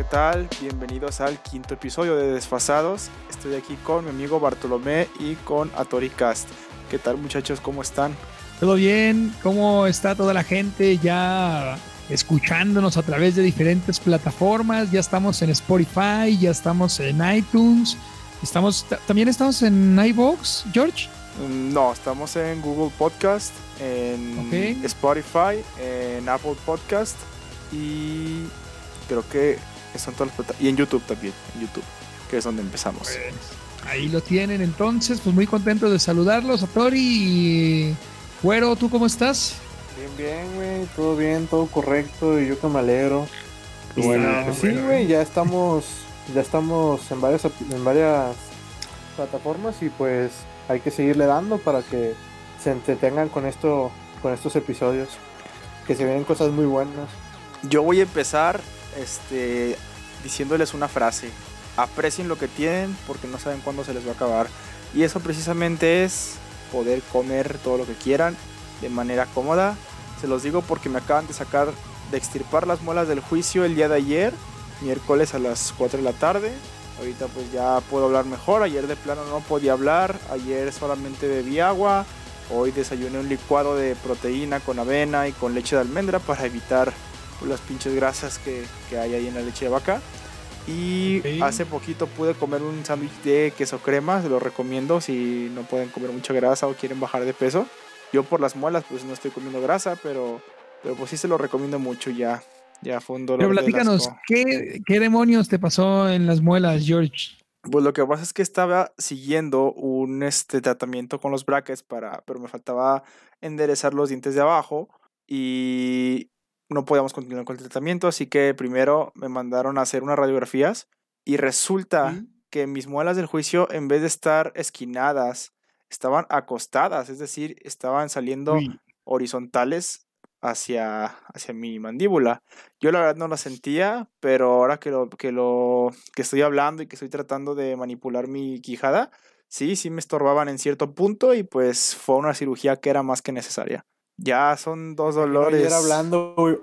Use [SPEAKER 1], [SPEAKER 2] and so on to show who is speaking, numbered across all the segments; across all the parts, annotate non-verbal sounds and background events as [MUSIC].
[SPEAKER 1] ¿qué tal? Bienvenidos al quinto episodio de Desfasados. Estoy aquí con mi amigo Bartolomé y con Atoricast. ¿Qué tal muchachos? ¿Cómo están?
[SPEAKER 2] ¿Todo bien? ¿Cómo está toda la gente ya escuchándonos a través de diferentes plataformas? Ya estamos en Spotify, ya estamos en iTunes, estamos también estamos en iVoox, George.
[SPEAKER 1] Mm, no, estamos en Google Podcast, en Spotify, en Apple Podcast y creo que son todas las y en YouTube también, en YouTube, que es donde empezamos.
[SPEAKER 2] Pues, ahí lo tienen entonces, pues muy contento de saludarlos a Tori y Güero, ¿tú cómo estás?
[SPEAKER 3] Bien, bien, güey, todo bien, todo correcto y yo que me alegro. bueno, pues sí, güey, ya estamos ya estamos en varias en varias plataformas y pues hay que seguirle dando para que se entretengan con esto con estos episodios que se vienen cosas muy buenas.
[SPEAKER 1] Yo voy a empezar este, diciéndoles una frase. Aprecien lo que tienen porque no saben cuándo se les va a acabar. Y eso precisamente es poder comer todo lo que quieran de manera cómoda. Se los digo porque me acaban de sacar de extirpar las muelas del juicio el día de ayer, miércoles a las 4 de la tarde. Ahorita pues ya puedo hablar mejor. Ayer de plano no podía hablar. Ayer solamente bebí agua. Hoy desayuné un licuado de proteína con avena y con leche de almendra para evitar las pinches grasas que, hay ahí en la leche de vaca. Y hace poquito pude comer un sándwich de queso crema, se lo recomiendo si no pueden comer mucha grasa o quieren bajar de peso. Yo por las muelas pues no estoy comiendo grasa, pero, pero pues sí se lo recomiendo mucho ya. Ya fue un dolor.
[SPEAKER 2] Pero platícanos, ¿qué, ¿qué demonios te pasó en las muelas, George?
[SPEAKER 1] Pues lo que pasa es que estaba siguiendo un este, tratamiento con los brackets para, pero me faltaba enderezar los dientes de abajo y no podíamos continuar con el tratamiento, así que primero me mandaron a hacer unas radiografías y resulta que mis muelas del juicio, en vez de estar esquinadas, estaban acostadas, es decir, estaban saliendo horizontales hacia, hacia mi mandíbula. Yo la verdad no la sentía, pero ahora que lo, que lo que estoy hablando y que estoy tratando de manipular mi quijada, sí, sí me estorbaban en cierto punto y pues fue una cirugía que era más que necesaria. Ya son dos dolores.
[SPEAKER 3] Ayer hablando, güey.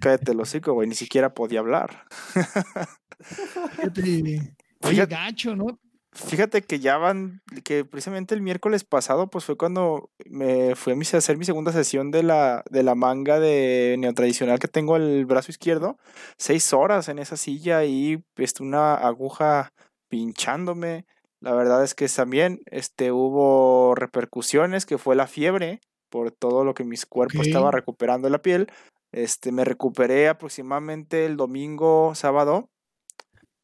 [SPEAKER 1] Cállate el hocico, güey. Ni siquiera podía hablar.
[SPEAKER 2] Oye, gacho, ¿no?
[SPEAKER 1] Fíjate que ya van, que precisamente el miércoles pasado, pues fue cuando me fui a hacer mi segunda sesión de la, de la manga de neotradicional que tengo el brazo izquierdo. Seis horas en esa silla y este, una aguja pinchándome. La verdad es que también este, hubo repercusiones, que fue la fiebre, por todo lo que mis cuerpos estaba recuperando la piel. Este, me recuperé aproximadamente el domingo, sábado.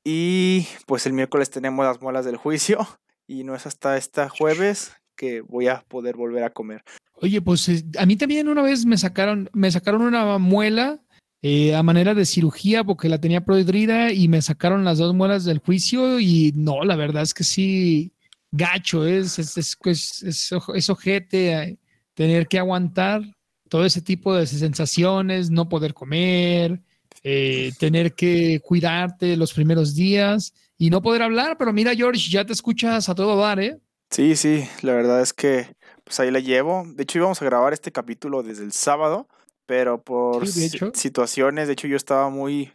[SPEAKER 1] Y pues el miércoles tenemos las muelas del juicio. [LAUGHS] Y no es hasta este jueves que voy a poder volver a comer.
[SPEAKER 2] Oye, pues eh, a mí también una vez me sacaron, me sacaron una muela eh, a manera de cirugía porque la tenía prohidrida y me sacaron las dos muelas del juicio y no, la verdad es que sí, gacho, es, es, es, es, ojete eh, tener que aguantar todo ese tipo de sensaciones, no poder comer, eh, tener que cuidarte los primeros días y no poder hablar, pero mira George, ya te escuchas a todo dar, ¿eh?
[SPEAKER 1] Sí, sí, la verdad es que pues ahí la llevo. De hecho íbamos a grabar este capítulo desde el sábado, pero por situaciones, de hecho yo estaba muy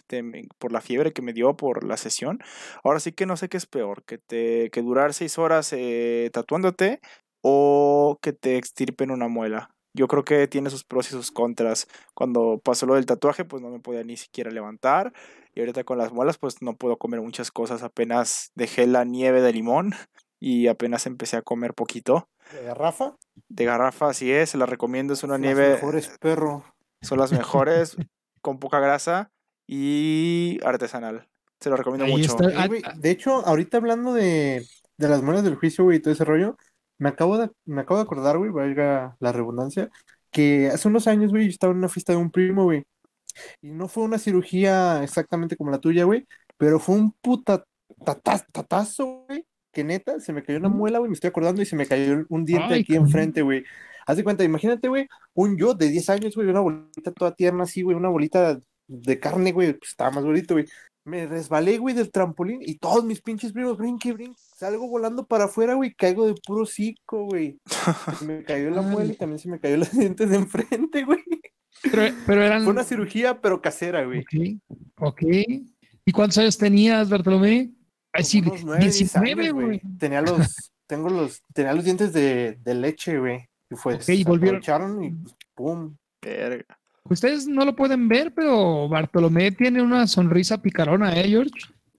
[SPEAKER 1] por la fiebre que me dio por la sesión. Ahora sí que no sé qué es peor, que te que durar seis horas eh, tatuándote o que te extirpen una muela. Yo creo que tiene sus pros y sus contras. Cuando pasó lo del tatuaje, pues no me podía ni siquiera levantar. Y ahorita con las muelas, pues no puedo comer muchas cosas. Apenas dejé la nieve de limón y apenas empecé a comer poquito.
[SPEAKER 3] ¿De garrafa?
[SPEAKER 1] De garrafa, así es, se la recomiendo, es una nieve.
[SPEAKER 3] Mejores perro.
[SPEAKER 1] Son las mejores, [LAUGHS] con poca grasa y artesanal. Se lo recomiendo mucho.
[SPEAKER 3] Ah, de hecho, ahorita hablando de, las monedas del juicio, güey, y todo ese rollo, me acabo de, me acabo de acordar, güey, valga la redundancia, que hace unos años, güey, yo estaba en una fiesta de un primo, güey. Y no fue una cirugía exactamente como la tuya, güey, pero fue un puta tatazo, güey, que neta, se me cayó una muela, güey, me estoy acordando y se me cayó un diente aquí enfrente, güey. Haz de cuenta, imagínate, güey, un yo de 10 años, güey, una bolita toda tierna así, güey, una bolita de carne, güey, pues estaba más bonito, güey. Me resbalé, güey, del trampolín y todos mis pinches primos, brinque, brinque, salgo volando para afuera, güey, caigo de puro cico, güey. me cayó la [LAUGHS] muela y también se me cayó los [LAUGHS] dientes de enfrente, güey.
[SPEAKER 2] Pero, pero eran...
[SPEAKER 3] Fue una cirugía, pero casera, güey.
[SPEAKER 2] Ok. ¿Y cuántos años tenías, Bartolomé? Así,
[SPEAKER 3] unos nueve, diez
[SPEAKER 2] 19,
[SPEAKER 3] años,
[SPEAKER 2] güey.
[SPEAKER 3] Tenía los, [LAUGHS] tengo los, tenía los dientes de, de leche, güey. Y pues
[SPEAKER 2] Ok, y volvieron-
[SPEAKER 3] aprovecharon y pues, pum.
[SPEAKER 1] Verga.
[SPEAKER 2] Ustedes no lo pueden ver, pero Bartolomé tiene una sonrisa picarona, ¿eh, George?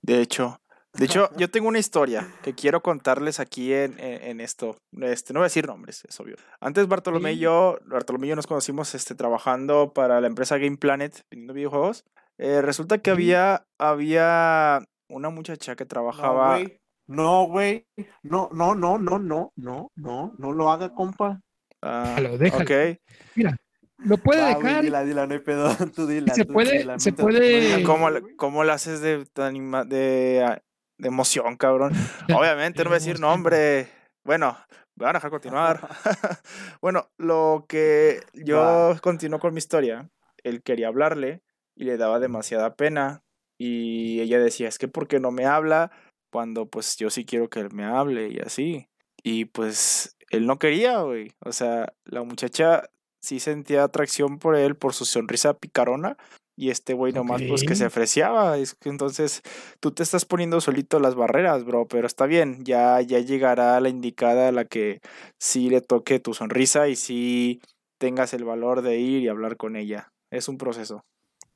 [SPEAKER 1] De hecho, de hecho, [LAUGHS] yo tengo una historia que quiero contarles aquí en, en- en esto. Este, no voy a decir nombres, es obvio. Antes Bartolomé y yo, Bartolomé y yo nos conocimos este, trabajando para la empresa Game Planet, vendiendo videojuegos. Eh, resulta que
[SPEAKER 2] Sí.
[SPEAKER 1] había, había una muchacha que
[SPEAKER 3] No,
[SPEAKER 1] trabajaba.
[SPEAKER 3] güey. No, güey. No, no, no, no, no, no, no, no lo haga, compa.
[SPEAKER 1] Ah,
[SPEAKER 2] Déjalo, déjalo.
[SPEAKER 1] ok.
[SPEAKER 2] Lo puede
[SPEAKER 3] güey,
[SPEAKER 2] dejar.
[SPEAKER 3] dila, dila, no hay pedo. [LAUGHS] Tú dila.
[SPEAKER 2] Se
[SPEAKER 3] tú
[SPEAKER 2] puede-
[SPEAKER 3] dila,
[SPEAKER 2] se puede-
[SPEAKER 1] ¿Cómo, la- cómo la haces de, de, anima- de, ah, de emoción, cabrón? [LAUGHS] Obviamente, no voy a decir nombre. Bueno, me van a dejar continuar. [LAUGHS] bueno, lo que yo
[SPEAKER 3] Va.
[SPEAKER 1] continuó con mi historia. Él quería hablarle y le daba demasiada pena. Y ella decía, es que ¿por qué no me habla? Cuando pues yo sí quiero que él me hable y así. Y pues él no quería, güey. O sea, la muchacha sí sentía atracción por él, por su sonrisa picarona. Y este güey nomás pues que se ofreciaba. Entonces tú te estás poniendo solito las barreras, bro. Pero está bien, ya, ya llegará la indicada a la que sí le toque tu sonrisa y sí tengas el valor de ir y hablar con ella. Es un proceso.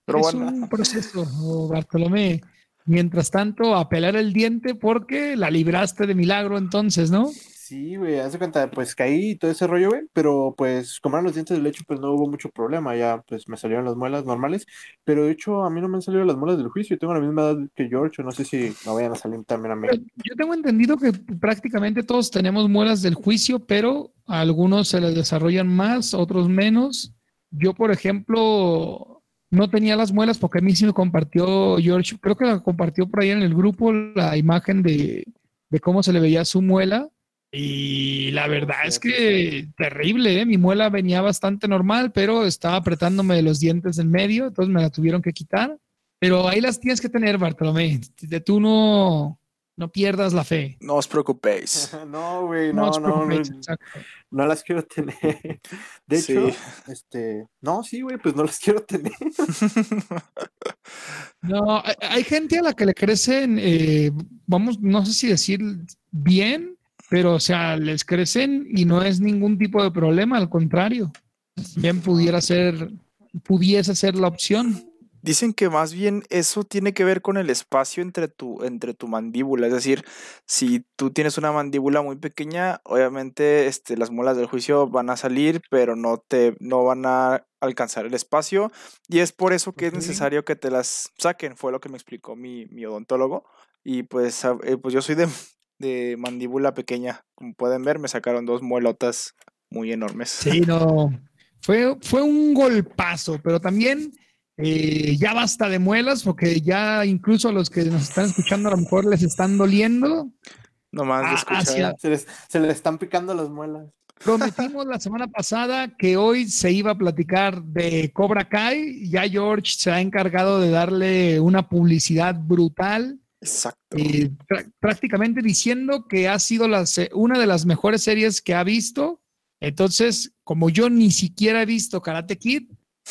[SPEAKER 1] Pero
[SPEAKER 2] es
[SPEAKER 1] bueno,
[SPEAKER 2] un proceso, oh, Bartolomé. Mientras tanto, a pelar el diente porque la libraste de milagro entonces, ¿no?
[SPEAKER 3] Sí, güey, haz de cuenta, pues caí y todo ese rollo, güey, pero pues como eran los dientes de leche, pues no hubo mucho problema, ya pues me salieron las muelas normales, pero de hecho a mí no me han salido las muelas del juicio, tengo la misma edad que George, o no sé si me vayan a salir también a mí.
[SPEAKER 2] Yo tengo entendido que prácticamente todos tenemos muelas del juicio, pero a algunos se les desarrollan más, otros menos. Yo, por ejemplo, no tenía las muelas porque a mí sí me compartió George, creo que la compartió por ahí en el grupo la imagen de, de cómo se le veía su muela. Y la verdad es que terrible, ¿eh? Mi muela venía bastante normal, pero estaba apretándome los dientes en medio, entonces me la tuvieron que quitar. Pero ahí las tienes que tener, Bartolomé. De tú no, no pierdas la fe.
[SPEAKER 1] no os preocupéis. [LAUGHS]
[SPEAKER 3] No, güey,
[SPEAKER 2] No,
[SPEAKER 3] no,
[SPEAKER 2] os
[SPEAKER 3] no, no, las quiero tener. [LAUGHS] De
[SPEAKER 1] Sí.
[SPEAKER 3] hecho, este, no, sí, güey, pues no las quiero tener. [LAUGHS]
[SPEAKER 2] No, hay, hay gente a la que le crecen, eh, vamos, no sé si decir bien, pero o sea, les crecen y no es ningún tipo de problema, al contrario. Bien pudiera ser, pudiese ser la opción.
[SPEAKER 1] Dicen que más bien eso tiene que ver con el espacio entre tu, entre tu mandíbula. Es decir, si tú tienes una mandíbula muy pequeña, obviamente este, las muelas del juicio van a salir, pero no, te, no van a alcanzar el espacio. Y es por eso que es necesario que te las saquen. Fue lo que me explicó mi, mi odontólogo. Y pues, eh, pues yo soy de, de mandíbula pequeña. Como pueden ver, me sacaron dos muelotas muy enormes.
[SPEAKER 2] Sí, no. Fue, fue un golpazo, pero también eh, ya basta de muelas, porque ya incluso a los que nos están escuchando a lo mejor les están doliendo.
[SPEAKER 1] Nomás de
[SPEAKER 2] Ah,
[SPEAKER 1] escuchar.
[SPEAKER 2] hacia-
[SPEAKER 3] Se les, se les están picando las muelas.
[SPEAKER 2] Prometimos la semana pasada que hoy se iba a platicar de Cobra Kai. Ya George se ha encargado de darle una publicidad brutal,
[SPEAKER 1] Exacto.
[SPEAKER 2] prá- prácticamente diciendo que ha sido la una de las mejores series que ha visto. Entonces, como yo ni siquiera he visto Karate Kid,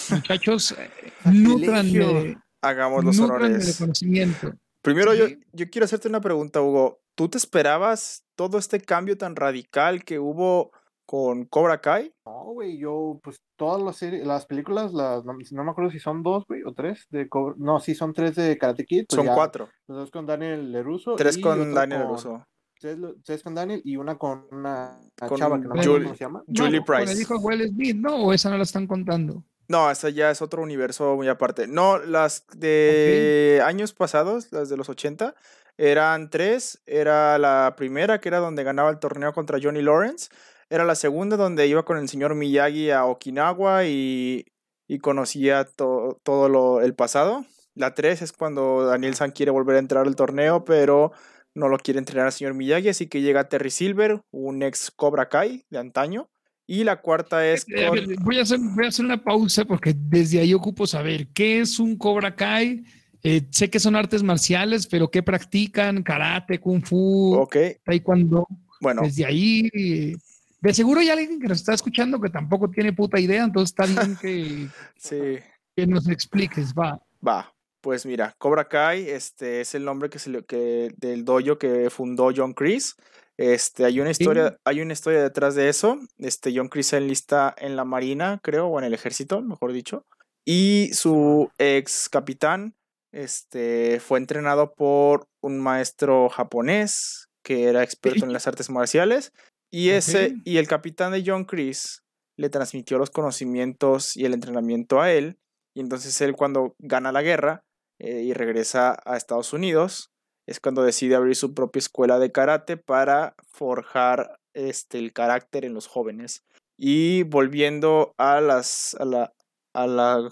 [SPEAKER 2] muchachos, eh, [LAUGHS]
[SPEAKER 3] Sacrilegio.
[SPEAKER 1] Hagamos los honores.
[SPEAKER 2] conocimiento.
[SPEAKER 1] Primero, yo, yo quiero hacerte una pregunta, Hugo. ¿Tú te esperabas todo este cambio tan radical que hubo con Cobra Kai?
[SPEAKER 3] No, güey, yo, pues todas las series, las películas, las, no, no me acuerdo si son dos, güey, o tres de Cobra- no, sí son tres de Karate Kid, pues
[SPEAKER 1] Son
[SPEAKER 3] ya,
[SPEAKER 1] cuatro.
[SPEAKER 3] Los dos con Daniel LeRusso.
[SPEAKER 1] Tres
[SPEAKER 3] y
[SPEAKER 1] con Daniel
[SPEAKER 3] con-
[SPEAKER 1] Russo.
[SPEAKER 3] Tres, tres con Daniel y una con una,
[SPEAKER 1] Con
[SPEAKER 3] chava que no me
[SPEAKER 2] Julie-
[SPEAKER 3] acuerdo cómo se llama.
[SPEAKER 1] Julie
[SPEAKER 2] No, con
[SPEAKER 1] Price.
[SPEAKER 2] el hijo de Will Smith, ¿no? O esa no la están contando.
[SPEAKER 1] No, esa ya es otro universo muy aparte. No, las de años pasados, las de los 80, eran tres. Era la primera, que era donde ganaba el torneo contra Johnny Lawrence. Era la segunda, donde iba con el señor Miyagi a Okinawa y, y conocía to- todo lo, el pasado. La tres es cuando Daniel San quiere volver a entrar al torneo, pero no lo quiere entrenar al señor Miyagi, así que llega Terry Silver, un ex Cobra Kai de antaño. Y la cuarta es
[SPEAKER 2] Eh,
[SPEAKER 1] con...
[SPEAKER 2] voy, a hacer, voy a hacer una pausa porque desde ahí ocupo saber qué es un Cobra Kai. Eh, sé que son artes marciales, pero ¿qué practican? Karate, Kung Fu,
[SPEAKER 1] Ok,
[SPEAKER 2] Taekwondo.
[SPEAKER 1] bueno.
[SPEAKER 2] Desde ahí, de seguro hay alguien que nos está escuchando que tampoco tiene puta idea, entonces está bien que, [LAUGHS]
[SPEAKER 1] Sí,
[SPEAKER 2] que nos expliques, va.
[SPEAKER 1] va. Pues mira, Cobra Kai este, es el nombre que se le, que, del dojo que fundó John Chris. Este, hay una historia, hay una historia detrás de eso. Este, John Chris se enlista en la marina, creo, o en el ejército, mejor dicho. Y su ex capitán este, fue entrenado por un maestro japonés que era experto en las artes marciales. Y ese, y el capitán de John Chris le transmitió los conocimientos y el entrenamiento a él. Y entonces él cuando gana la guerra eh, y regresa a Estados Unidos, es cuando decide abrir su propia escuela de karate para forjar este, el carácter en los jóvenes. Y volviendo a, las, a, la, a la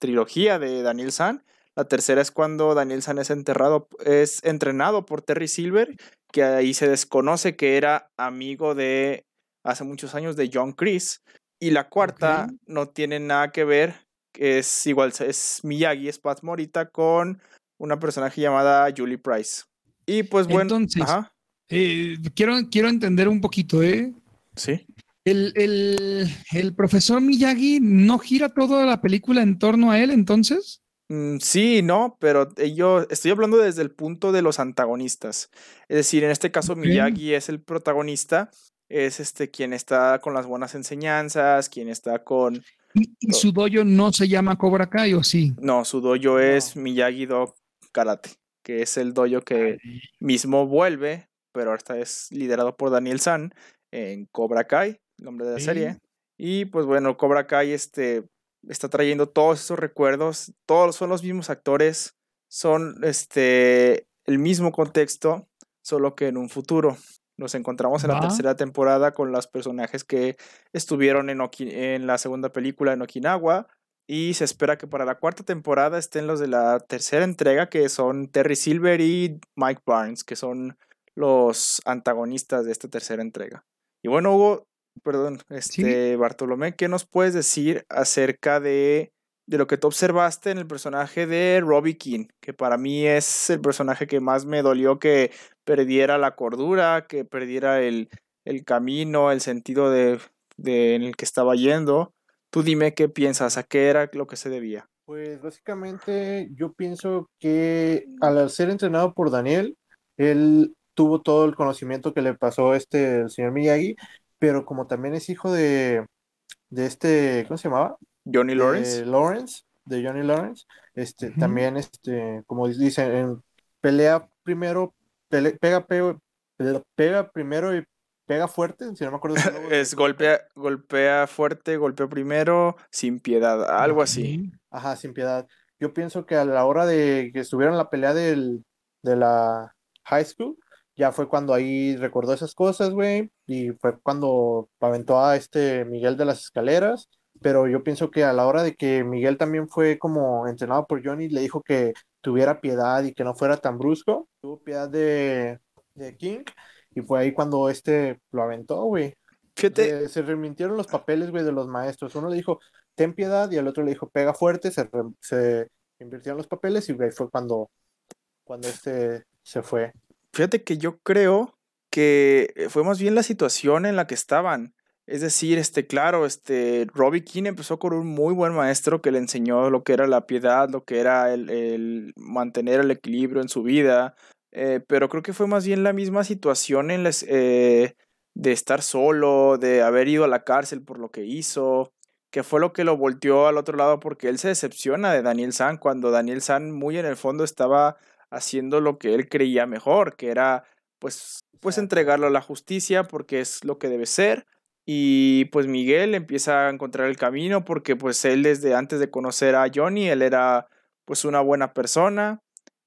[SPEAKER 1] trilogía de Daniel San, la tercera es cuando Daniel San es enterrado, es entrenado por Terry Silver, que ahí se desconoce que era amigo de hace muchos años de John Chris. Y la cuarta no tiene nada que ver, es igual, es Miyagi, es Pat Morita con una personaje llamada Julie Price. Y pues bueno,
[SPEAKER 2] Entonces, eh, quiero, quiero entender un poquito, ¿eh?
[SPEAKER 1] Sí.
[SPEAKER 2] El, el, profesor Miyagi no gira toda la película en torno a él, entonces.
[SPEAKER 1] Mm, sí, no, pero yo estoy hablando desde el punto de los antagonistas. Es decir, en este caso Miyagi es el protagonista, es este quien está con las buenas enseñanzas, quien está con...
[SPEAKER 2] ¿Y, su dojo no se llama Cobra Kai o sí?
[SPEAKER 1] No, su dojo es Miyagi Do Karate, que es el dojo que mismo vuelve, pero ahorita es liderado por Daniel San en Cobra Kai, nombre de la serie. Y pues bueno, Cobra Kai este, está trayendo todos esos recuerdos, todos son los mismos actores, son este, el mismo contexto, solo que en un futuro. Nos encontramos en la tercera temporada con los personajes que estuvieron en, en la segunda película en Okinawa, y se espera que para la cuarta temporada estén los de la tercera entrega, que son Terry Silver y Mike Barnes, que son los antagonistas de esta tercera entrega. Y bueno, Hugo, perdón, este Bartolomé, ¿qué nos puedes decir acerca de, de lo que tú observaste en el personaje de Robbie King? Que para mí es el personaje que más me dolió que perdiera la cordura, que perdiera el, el camino, el sentido de, de, en el que estaba yendo. Tú dime qué piensas, a qué era lo que se debía.
[SPEAKER 3] Pues básicamente yo pienso que al ser entrenado por Daniel, él tuvo todo el conocimiento que le pasó este el señor Miyagi, pero como también es hijo de, de este, ¿cómo se llamaba?
[SPEAKER 1] Johnny Lawrence.
[SPEAKER 3] De Lawrence, de Johnny Lawrence, este, también, este, como dicen, pelea primero, pega, pega, pega primero y pega fuerte, si no me acuerdo. [LAUGHS]
[SPEAKER 1] es golpea, golpea fuerte, golpea primero, sin piedad, algo así.
[SPEAKER 3] Ajá, sin piedad. Yo pienso que a la hora de que estuvieron en la pelea del, de la high school, ya fue cuando ahí recordó esas cosas, güey, y fue cuando aventó a este Miguel de las escaleras, pero yo pienso que a la hora de que Miguel también fue como entrenado por Johnny, le dijo que tuviera piedad y que no fuera tan brusco, tuvo piedad de, de King, y fue ahí cuando este lo aventó, güey. Se, se remintieron los papeles, güey, de los maestros. Uno le dijo, ten piedad, y el otro le dijo, pega fuerte, se, se invirtieron los papeles, y güey, fue cuando, cuando este se fue.
[SPEAKER 1] Fíjate que yo creo que fue más bien la situación en la que estaban. Es decir, este, claro, este, Robbie King empezó con un muy buen maestro que le enseñó lo que era la piedad, lo que era el, mantener el equilibrio en su vida, eh, pero creo que fue más bien la misma situación en eh, de estar solo, de haber ido a la cárcel por lo que hizo, que fue lo que lo volteó al otro lado porque él se decepciona de Daniel San cuando Daniel San muy en el fondo estaba haciendo lo que él creía mejor, que era pues, pues entregarlo a la justicia porque es lo que debe ser. Y pues Miguel empieza a encontrar el camino porque pues él desde antes de conocer a Johnny, él era pues una buena persona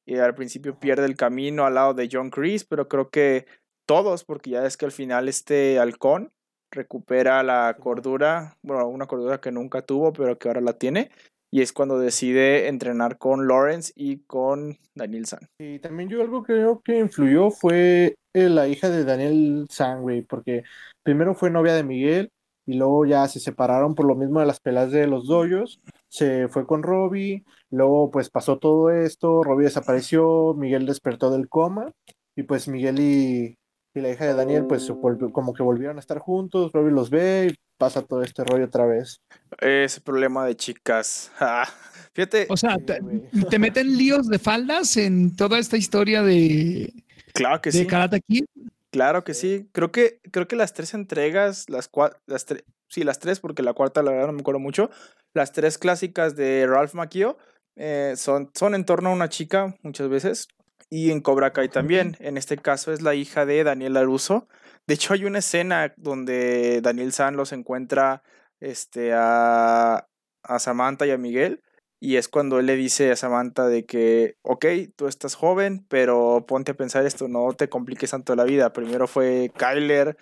[SPEAKER 1] y al principio pierde el camino al lado de John Chris, pero creo que todos, porque ya es que al final este halcón recupera la cordura, bueno, una cordura que nunca tuvo, pero que ahora la tiene, y es cuando decide entrenar con Lawrence y con Daniel San.
[SPEAKER 3] Y también yo algo creo que influyó fue eh, la hija de Daniel San, güey, porque primero fue novia de Miguel y luego ya se separaron por lo mismo de las pelas de los doyos, se fue con Robbie, luego pues pasó todo esto, Robbie desapareció, Miguel despertó del coma y pues Miguel y, y la hija de Daniel pues como que volvieron a estar juntos, Robbie los ve y pasa todo este rollo otra vez.
[SPEAKER 1] Ese problema de chicas. [LAUGHS] Fíjate.
[SPEAKER 2] O sea, te, meten líos de faldas en toda esta historia de,
[SPEAKER 1] Claro que
[SPEAKER 2] de
[SPEAKER 1] sí.
[SPEAKER 2] Karate Kid.
[SPEAKER 1] Claro que sí. Creo que, creo que las tres entregas, las cuatro, las tres, sí, las tres, porque la cuarta la verdad no me acuerdo mucho. Las tres clásicas de Ralph Macchio eh, son, son en torno a una chica muchas veces. Y en Cobra Kai también. En este caso es la hija de Daniel LaRusso. De hecho, hay una escena donde Daniel San los encuentra este, a, a Samantha y a Miguel. Y es cuando él le dice a Samantha de que, ok, tú estás joven, pero ponte a pensar esto, no te compliques tanto la vida. Primero fue Kyler,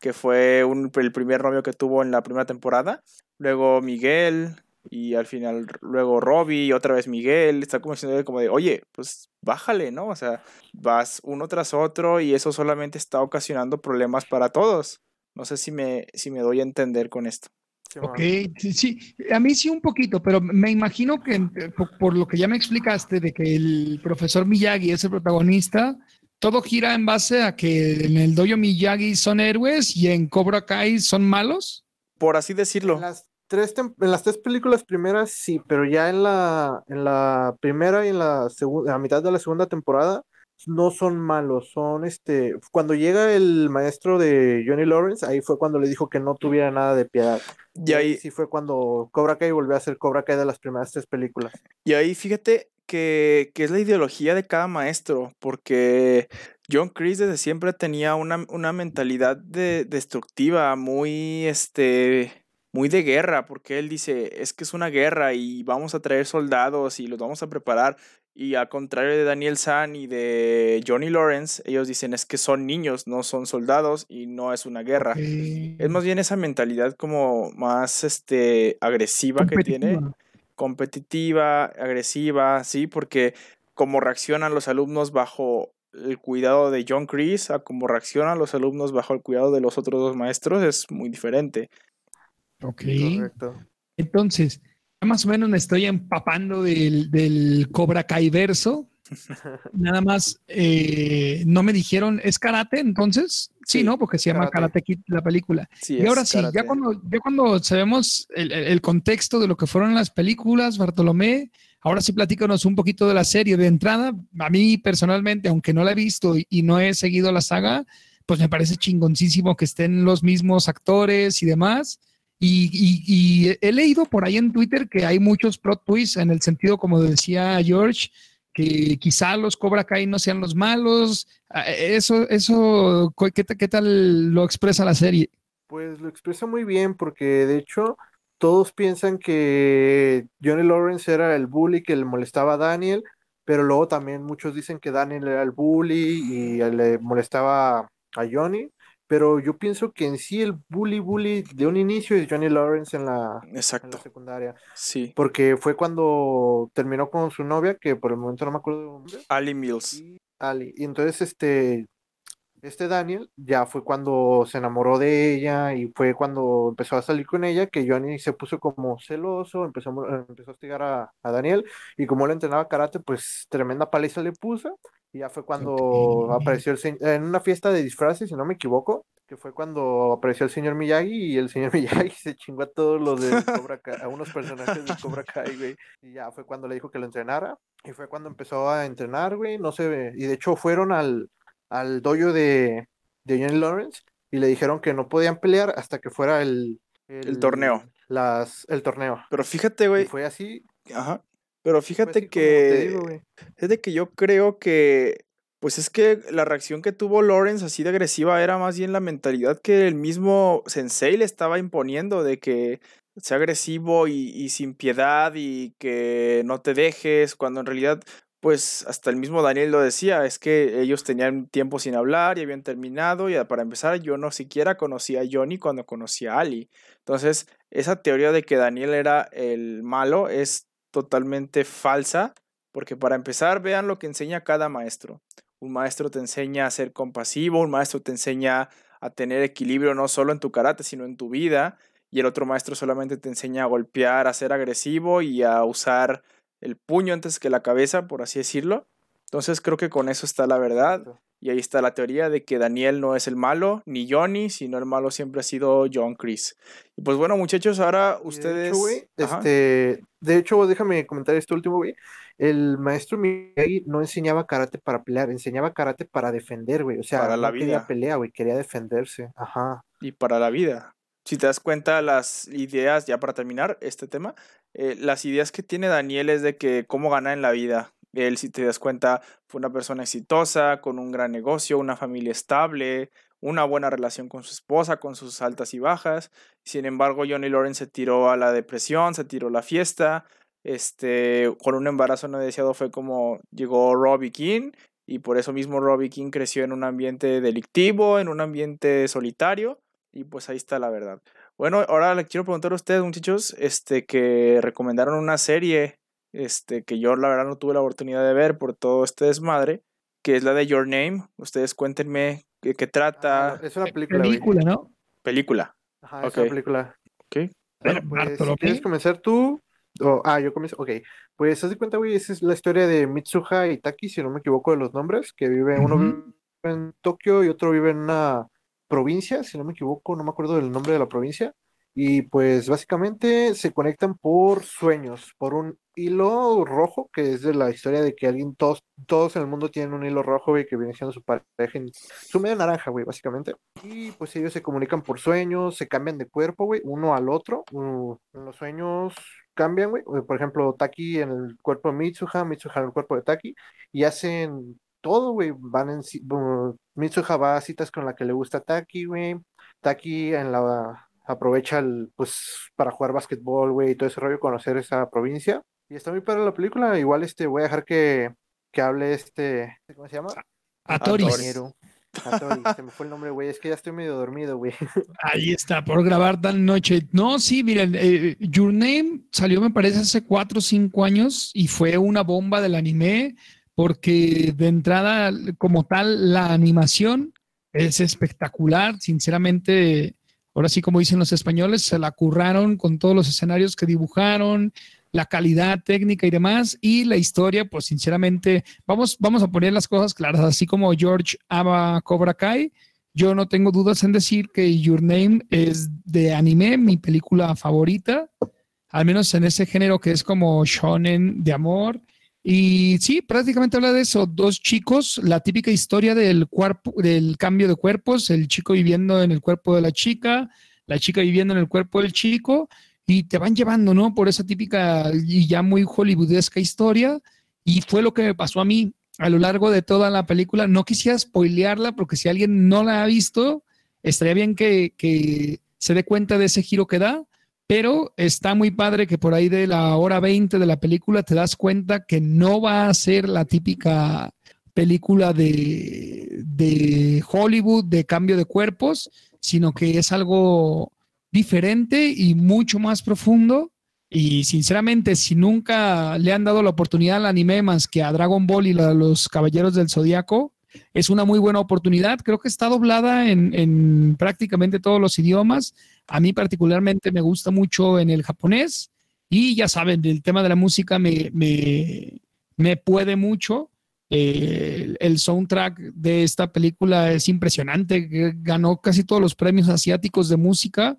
[SPEAKER 1] que fue un- el primer novio que tuvo en la primera temporada. Luego Miguel, y al final luego Robbie, y otra vez Miguel. Está como diciendo como de, oye, pues bájale, ¿no? O sea, vas uno tras otro y eso solamente está ocasionando problemas para todos. No sé si me, si me doy a entender con esto.
[SPEAKER 2] Ok, sí, sí, a mí sí un poquito, pero me imagino que eh, por, por lo que ya me explicaste de que el profesor Miyagi es el protagonista, todo gira en base a que en el dojo Miyagi son héroes y en Cobra Kai son malos.
[SPEAKER 1] Por así decirlo.
[SPEAKER 3] En las tres, en las tres películas primeras sí, pero ya en la, en la primera y en la segunda, a mitad de la segunda temporada no son malos, son este, cuando llega el maestro de Johnny Lawrence, ahí fue cuando le dijo que no tuviera nada de piedad.
[SPEAKER 1] Y ahí,
[SPEAKER 3] sí fue cuando Cobra Kai volvió a ser Cobra Kai de las primeras tres películas.
[SPEAKER 1] Y ahí fíjate que, que es la ideología de cada maestro, porque John Chris desde siempre tenía una, una mentalidad de, destructiva, muy, este, muy de guerra, porque él dice, es que es una guerra y vamos a traer soldados y los vamos a preparar. Y al contrario de Daniel San y de Johnny Lawrence, ellos dicen, es que son niños, no son soldados y no es una guerra. Es más bien esa mentalidad como más, este, agresiva que tiene
[SPEAKER 2] competitiva.
[SPEAKER 1] agresiva, sí, porque como reaccionan los alumnos bajo el cuidado de John Chris a como reaccionan los alumnos bajo el cuidado de los otros dos maestros es muy diferente.
[SPEAKER 2] Ok.
[SPEAKER 3] Correcto.
[SPEAKER 2] Entonces, ya más o menos me estoy empapando del, del Cobra Kai verso. [LAUGHS] Nada más, eh, no me dijeron, ¿es karate entonces? Sí,
[SPEAKER 1] Sí,
[SPEAKER 2] ¿no? Porque se llama
[SPEAKER 3] karate.
[SPEAKER 2] Karate Kid la película.
[SPEAKER 1] Sí,
[SPEAKER 2] y ahora sí, ya cuando, ya cuando sabemos el, el- el contexto de lo que fueron las películas, Bartolomé, ahora sí platícanos un poquito de la serie. De entrada, a mí personalmente, aunque no la he visto y, y no he seguido la saga, pues me parece chingoncísimo que estén los mismos actores y demás. Y, y- y he leído por ahí en Twitter que hay muchos plot twists en el sentido, como decía George, que quizá los Cobra Kai no sean los malos. Ah, Eso, eso, ¿qué, qué tal lo expresa la serie?
[SPEAKER 3] Pues lo expresa muy bien porque de hecho todos piensan que Johnny Lawrence era el bully que le molestaba a Daniel, pero luego también muchos dicen que Daniel era el bully y le molestaba a Johnny, pero yo pienso que en sí el bully bully de un inicio es Johnny Lawrence en la, en la
[SPEAKER 1] Exacto,
[SPEAKER 3] secundaria,
[SPEAKER 1] sí.
[SPEAKER 3] porque fue cuando terminó con su novia, que por el momento no me acuerdo de nombre.
[SPEAKER 1] Ali Mills.
[SPEAKER 3] y Ali. Y entonces este, este Daniel ya fue cuando se enamoró de ella y fue cuando empezó a salir con ella que Johnny se puso como celoso, empezó, empezó a hostigar a, a Daniel y como él entrenaba karate, pues tremenda paliza le puso. Y ya fue cuando apareció el señor, en una fiesta de disfraces, si no me equivoco, que fue cuando apareció el señor Miyagi y el señor [LAUGHS] Miyagi se chingó a todos los de Cobra Kai, a unos personajes de Cobra Kai, güey. Y ya fue cuando le dijo que lo entrenara. Y fue cuando empezó a entrenar, güey. No sé, y de hecho fueron al, al dojo de, de Johnny Lawrence y le dijeron que no podían pelear hasta que fuera el,
[SPEAKER 1] El torneo.
[SPEAKER 3] Las, el torneo.
[SPEAKER 1] Pero fíjate,
[SPEAKER 3] Y
[SPEAKER 1] güey.
[SPEAKER 3] fue así.
[SPEAKER 1] Ajá. Pero
[SPEAKER 3] fue
[SPEAKER 1] fíjate
[SPEAKER 3] te
[SPEAKER 1] que.
[SPEAKER 3] digo,
[SPEAKER 1] de que yo creo que, pues es que la reacción que tuvo Lawrence así de agresiva era más bien la mentalidad que el mismo Sensei le estaba imponiendo de que sea agresivo y, y sin piedad y que no te dejes, cuando en realidad, pues hasta el mismo Daniel lo decía, es que ellos tenían tiempo sin hablar y habían terminado y a- para empezar yo no siquiera conocía a Johnny cuando conocí a Ali. Entonces, esa teoría de que Daniel era el malo es totalmente falsa. Porque para empezar, vean lo que enseña cada maestro. Un maestro te enseña a ser compasivo, un maestro te enseña a tener equilibrio no solo en tu karate, sino en tu vida. Y el otro maestro solamente te enseña a golpear, a ser agresivo y a usar el puño antes que la cabeza, por así decirlo. Entonces creo que con eso está la verdad. Y ahí está la teoría de que Daniel no es el malo, ni Johnny, sino el malo siempre ha sido John Chris. Y pues bueno, muchachos, ahora ustedes.
[SPEAKER 3] De hecho, este, de hecho, déjame comentar esto último, güey. El maestro Miyagi no enseñaba karate para pelear, enseñaba karate para defender, güey. O sea,
[SPEAKER 1] Para
[SPEAKER 3] no
[SPEAKER 1] la
[SPEAKER 3] quería
[SPEAKER 1] vida.
[SPEAKER 3] pelea, güey, quería defenderse. Ajá.
[SPEAKER 1] y para la vida. Si te das cuenta, las ideas, ya para terminar este tema, eh, las ideas que tiene Daniel es de que cómo ganar en la vida. Él, si te das cuenta, fue una persona exitosa, con un gran negocio, una familia estable, una buena relación con su esposa, con sus altas y bajas. Sin embargo, Johnny Lawrence se tiró a la depresión, se tiró a la fiesta. Este, con un embarazo no deseado fue como llegó Robbie King y por eso mismo Robbie King creció en un ambiente delictivo, en un ambiente solitario y pues ahí está la verdad. Bueno, ahora le quiero preguntar a ustedes, muchachos, este, que recomendaron una serie, este, que yo la verdad no tuve la oportunidad de ver por todo este desmadre, que es la de Your Name. Ustedes cuéntenme qué, qué trata,
[SPEAKER 3] Ah, es una película, güey.
[SPEAKER 2] Película, ¿no?
[SPEAKER 1] película.
[SPEAKER 3] Ajá, es
[SPEAKER 1] Ok.
[SPEAKER 3] una película.
[SPEAKER 1] ¿ok?
[SPEAKER 2] Bueno,
[SPEAKER 3] Pues, quieres comenzar tú. ah, yo comienzo. Ok. Pues haz de cuenta, güey, esa es la historia de Mitsuha y Taki, si no me equivoco de los nombres, que vive, uno vive en Tokio y otro vive en una provincia, si no me equivoco, no me acuerdo del nombre de la provincia. Y pues básicamente se conectan por sueños, por un hilo rojo, que es de la historia de que alguien, todos, todos en el mundo tienen un hilo rojo, güey, que viene siendo su pareja, su media naranja, güey, básicamente. Y pues ellos se comunican por sueños, se cambian de cuerpo, güey, uno al otro. los sueños cambian, güey. Por ejemplo, Taki en el cuerpo de Mitsuha, Mitsuha en el cuerpo de Taki, y hacen todo, güey. Van en, Mitsuha va a citas con la que le gusta Taki, güey. Taki en la aprovecha el, pues para jugar básquetbol, güey, y todo ese rollo, conocer esa provincia. Y está muy padre la película. Igual este voy a dejar que, que hable este, ¿cómo se llama?
[SPEAKER 2] A Toris.
[SPEAKER 1] Toris.
[SPEAKER 3] Compañero. A Tori, se me fue el nombre, güey. Es que ya estoy medio dormido, güey. [LAUGHS]
[SPEAKER 2] Ahí está, por grabar tan noche. No, sí, miren, eh, Your Name salió, me parece, hace cuatro o cinco años y fue una bomba del anime porque de entrada, como tal, la animación es espectacular. Sinceramente, ahora sí, como dicen los españoles, se la curraron con todos los escenarios que dibujaron, la calidad técnica y demás. Y la historia, pues sinceramente, vamos, vamos a poner las cosas claras, así como George ama Cobra Kai. Yo no tengo dudas en decir que Your Name es de anime, mi película favorita, al menos en ese género que es como shonen de amor. Y sí, prácticamente habla de eso. Dos chicos, la típica historia del cuerpo, del cambio de cuerpos, el chico viviendo en el cuerpo de la chica, la chica viviendo en el cuerpo del chico, y te van llevando, ¿no? Por esa típica y ya muy hollywoodesca historia. Y fue lo que me pasó a mí a lo largo de toda la película. No quisiera spoilearla porque si alguien no la ha visto, estaría bien que, que se dé cuenta de ese giro que da, pero está muy padre que por ahí de la hora 20 de la película te das cuenta que no va a ser la típica película de, de Hollywood de cambio de cuerpos, sino que es algo diferente y mucho más profundo. Y sinceramente, si nunca le han dado la oportunidad al anime más que a Dragon Ball y a los Caballeros del Zodiaco, es una muy buena oportunidad. Creo que está doblada en prácticamente todos los idiomas. A mí particularmente me gusta mucho en el japonés. Y ya saben, el tema de la música me, me, me puede mucho. El, soundtrack de esta película es impresionante. Ganó casi todos los premios asiáticos de música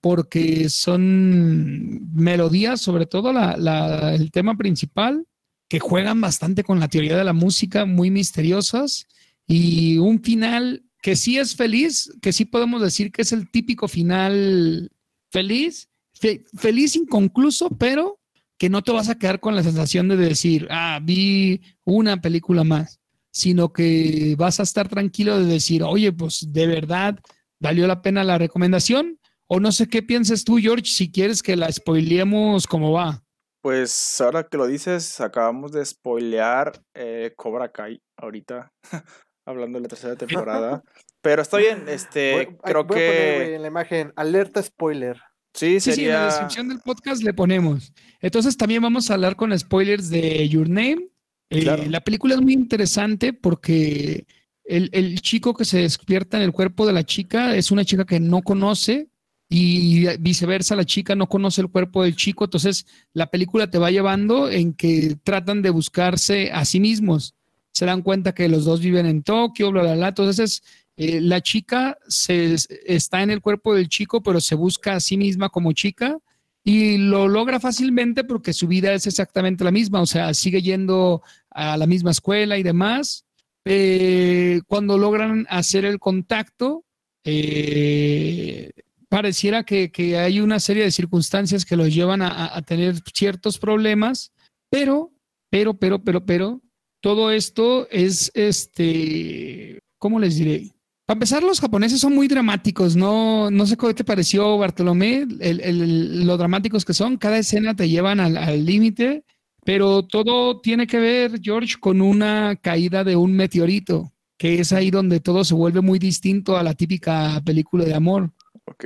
[SPEAKER 2] porque son melodías, sobre todo la, la, el tema principal, que juegan bastante con la teoría de la música, muy misteriosas, y un final que sí es feliz, que sí podemos decir que es el típico final feliz, fe, feliz inconcluso, pero que no te vas a quedar con la sensación de decir, ah, vi una película más, sino que vas a estar tranquilo de decir, oye, pues de verdad valió la pena la recomendación. O no sé qué piensas tú, George, si quieres que la spoileemos como va.
[SPEAKER 1] Pues ahora que lo dices, acabamos de spoilear eh, Cobra Kai ahorita, [LAUGHS] hablando de la tercera [LAUGHS] temporada. Pero está bien, este,
[SPEAKER 3] Voy-
[SPEAKER 1] creo
[SPEAKER 3] voy a poner,
[SPEAKER 1] que
[SPEAKER 3] en la imagen, alerta spoiler.
[SPEAKER 1] sí,
[SPEAKER 2] Sí, sí, en la descripción del podcast le ponemos. Entonces también vamos a hablar con spoilers de Your Name. Eh,
[SPEAKER 1] Claro.
[SPEAKER 2] La película es muy interesante porque el, el chico que se despierta en el cuerpo de la chica es una chica que no conoce y viceversa, la chica no conoce el cuerpo del chico. Entonces la película te va llevando en que tratan de buscarse a sí mismos. Se dan cuenta que los dos viven en Tokio, bla, bla, bla. Entonces, eh, la chica se, está en el cuerpo del chico, pero se busca a sí misma como chica y lo logra fácilmente porque su vida es exactamente la misma, o sea, sigue yendo a la misma escuela y demás. Eh, cuando logran hacer el contacto, eh, pareciera que, hay una serie de circunstancias que los llevan a, tener ciertos problemas, pero, pero, pero, pero, pero, todo esto es, este, ¿cómo les diré? Para empezar, los japoneses son muy dramáticos, no, no sé cómo te pareció, Bartolomé, lo dramáticos que son, cada escena te llevan al límite, pero todo tiene que ver, George, con una caída de un meteorito, que es ahí donde todo se vuelve muy distinto a la típica película de amor.
[SPEAKER 1] Ok.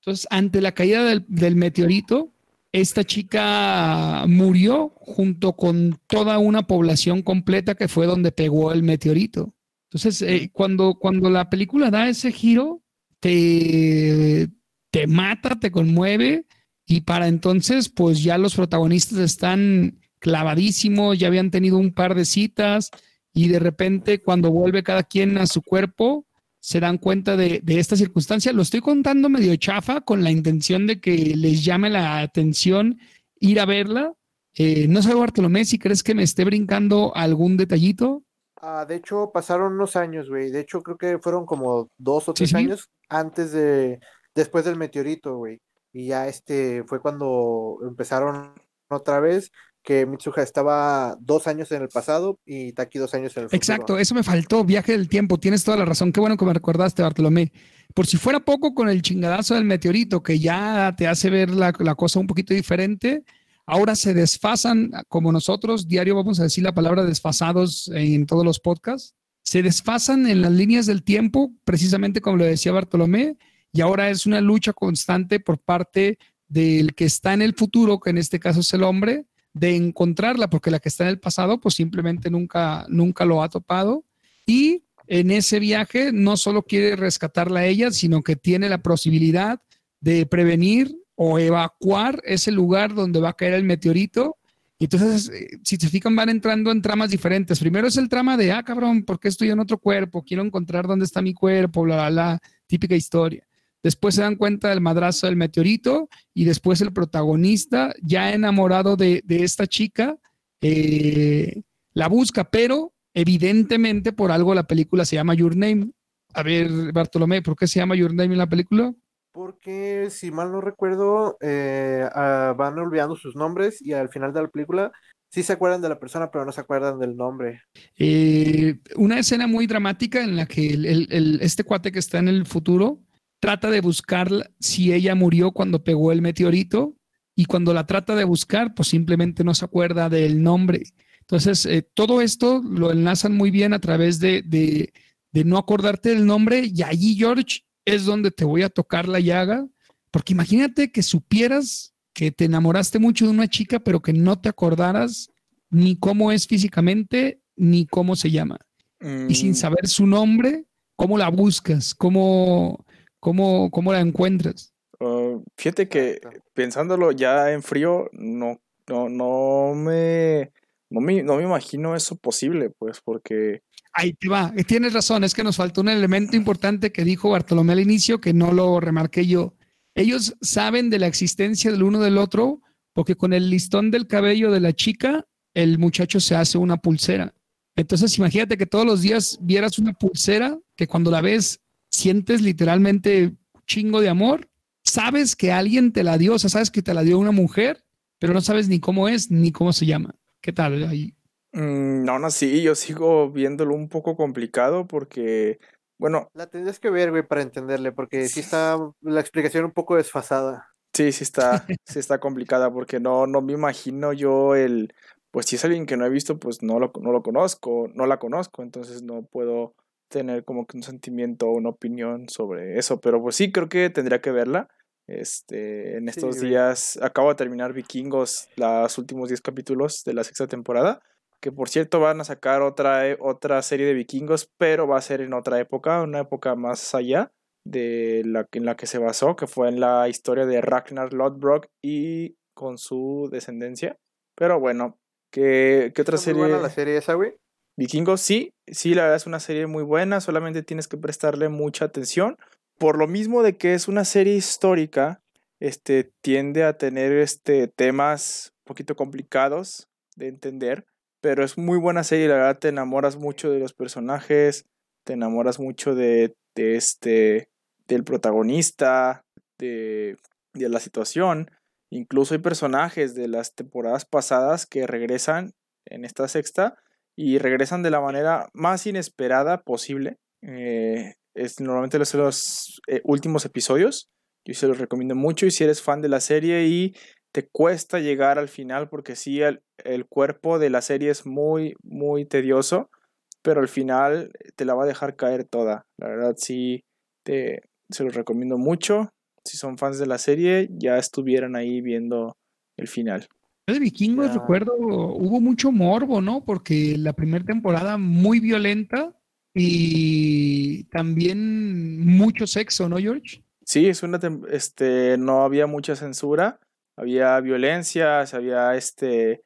[SPEAKER 2] Entonces, ante la caída del, del meteorito, esta chica murió junto con toda una población completa que fue donde pegó el meteorito. Entonces, eh, cuando, cuando la película da ese giro, te, te mata, te conmueve, y para entonces, pues ya los protagonistas están clavadísimos, ya habían tenido un par de citas, y de repente, cuando vuelve cada quien a su cuerpo, se dan cuenta de, esta circunstancia. Lo estoy contando medio chafa con la intención de que les llame la atención ir a verla. Eh, no sé, Bartolomé, si crees que me esté brincando algún detallito.
[SPEAKER 3] Ah, de hecho, pasaron unos años, güey. De hecho, creo que fueron como dos o tres años antes de, después del meteorito, güey. Y ya este fue cuando empezaron otra vez que Mitsuha estaba dos años en el pasado y Taki dos años en el futuro.
[SPEAKER 2] Exacto, eso me faltó, viaje del tiempo, tienes toda la razón, qué bueno que me recordaste, Bartolomé. Por si fuera poco con el chingadazo del meteorito, que ya te hace ver la, la cosa un poquito diferente, ahora se desfasan, como nosotros, diario vamos a decir la palabra desfasados en todos los podcasts, se desfasan en las líneas del tiempo, precisamente como lo decía Bartolomé, y ahora es una lucha constante por parte del que está en el futuro, que en este caso es el hombre, de encontrarla, porque la que está en el pasado, pues simplemente nunca, nunca lo ha topado. Y en ese viaje no solo quiere rescatarla a ella, sino que tiene la posibilidad de prevenir o evacuar ese lugar donde va a caer el meteorito. Y entonces, eh, si se fijan, van entrando en tramas diferentes. Primero es el trama de, ah, cabrón, ¿por qué estoy en otro cuerpo? Quiero encontrar dónde está mi cuerpo, bla, bla, bla, típica historia. Después se dan cuenta del madrazo del meteorito y después el protagonista, ya enamorado de, esta chica, eh, la busca, pero evidentemente por algo la película se llama Your Name. A ver, Bartolomé, ¿por qué se llama Your Name en la película?
[SPEAKER 3] Porque, si mal no recuerdo, eh, ah, van olvidando sus nombres y al final de la película sí se acuerdan de la persona, pero no se acuerdan del nombre.
[SPEAKER 2] Eh, una escena muy dramática en la que este cuate que está en el futuro trata de buscar si ella murió cuando pegó el meteorito y cuando la trata de buscar, pues simplemente no se acuerda del nombre. Entonces, eh, todo esto lo enlazan muy bien a través de, de, de no acordarte del nombre y allí, George, es donde te voy a tocar la llaga, porque imagínate que supieras que te enamoraste mucho de una chica, pero que no te acordaras ni cómo es físicamente, ni cómo se llama. Y sin mm. saber su nombre, ¿cómo la buscas? ¿Cómo, cómo, cómo la encuentras?
[SPEAKER 1] Ah, fíjate que pensándolo ya en frío, no, no, no me, no me, no me imagino eso posible, pues, porque
[SPEAKER 2] Ahí te va, tienes razón, es que nos faltó un elemento importante que dijo Bartolomé al inicio que no lo remarqué yo. Ellos saben de la existencia del uno del otro porque con el listón del cabello de la chica, el muchacho se hace una pulsera. Entonces, imagínate que todos los días vieras una pulsera que cuando la ves sientes literalmente chingo de amor. Sabes que alguien te la dio, o sea, sabes que te la dio una mujer, pero no sabes ni cómo es ni cómo se llama. ¿Qué tal? Ahí
[SPEAKER 1] Mm, no, no, sí, yo sigo viéndolo un poco complicado porque, bueno.
[SPEAKER 3] La tendrías que ver, güey, para entenderle, porque sí está la explicación un poco desfasada.
[SPEAKER 1] Sí, sí está, [LAUGHS] sí está complicada porque no, no me imagino yo el, pues si es alguien que no he visto, pues no lo, no lo conozco, no la conozco, entonces no puedo tener como que un sentimiento o una opinión sobre eso, pero pues sí, creo que tendría que verla. Este, en estos días acabo de terminar Vikingos, los últimos 10 capítulos de la sexta temporada que por cierto van a sacar otra, e, otra serie de vikingos, pero va a ser en otra época, una época más allá de la en la que se basó, que fue en la historia de Ragnar Lodbrok y con su descendencia. Pero bueno, ¿qué, qué otra serie?
[SPEAKER 3] Muy buena la serie esa, güey.
[SPEAKER 1] Vikingos, sí, sí, la verdad es una serie muy buena, solamente tienes que prestarle mucha atención. Por lo mismo de que es una serie histórica, este, tiende a tener este, temas un poquito complicados de entender, pero es muy buena serie, la verdad te enamoras mucho de los personajes, te enamoras mucho de, de este, del protagonista, de, de la situación. Incluso hay personajes de las temporadas pasadas que regresan en esta sexta y regresan de la manera más inesperada posible. Eh, es normalmente los, eh, últimos episodios. Yo se los recomiendo mucho y si eres fan de la serie y te cuesta llegar al final porque sí, el, el cuerpo de la serie es muy, muy tedioso, pero al final te la va a dejar caer toda. La verdad sí, te, se los recomiendo mucho. Si son fans de la serie, ya estuvieran ahí viendo el final.
[SPEAKER 2] De vikingos, recuerdo, hubo mucho morbo, ¿no? Porque la primera temporada muy violenta y también mucho sexo, ¿no, George?
[SPEAKER 1] Sí, es una este no había mucha censura, había violencia, había este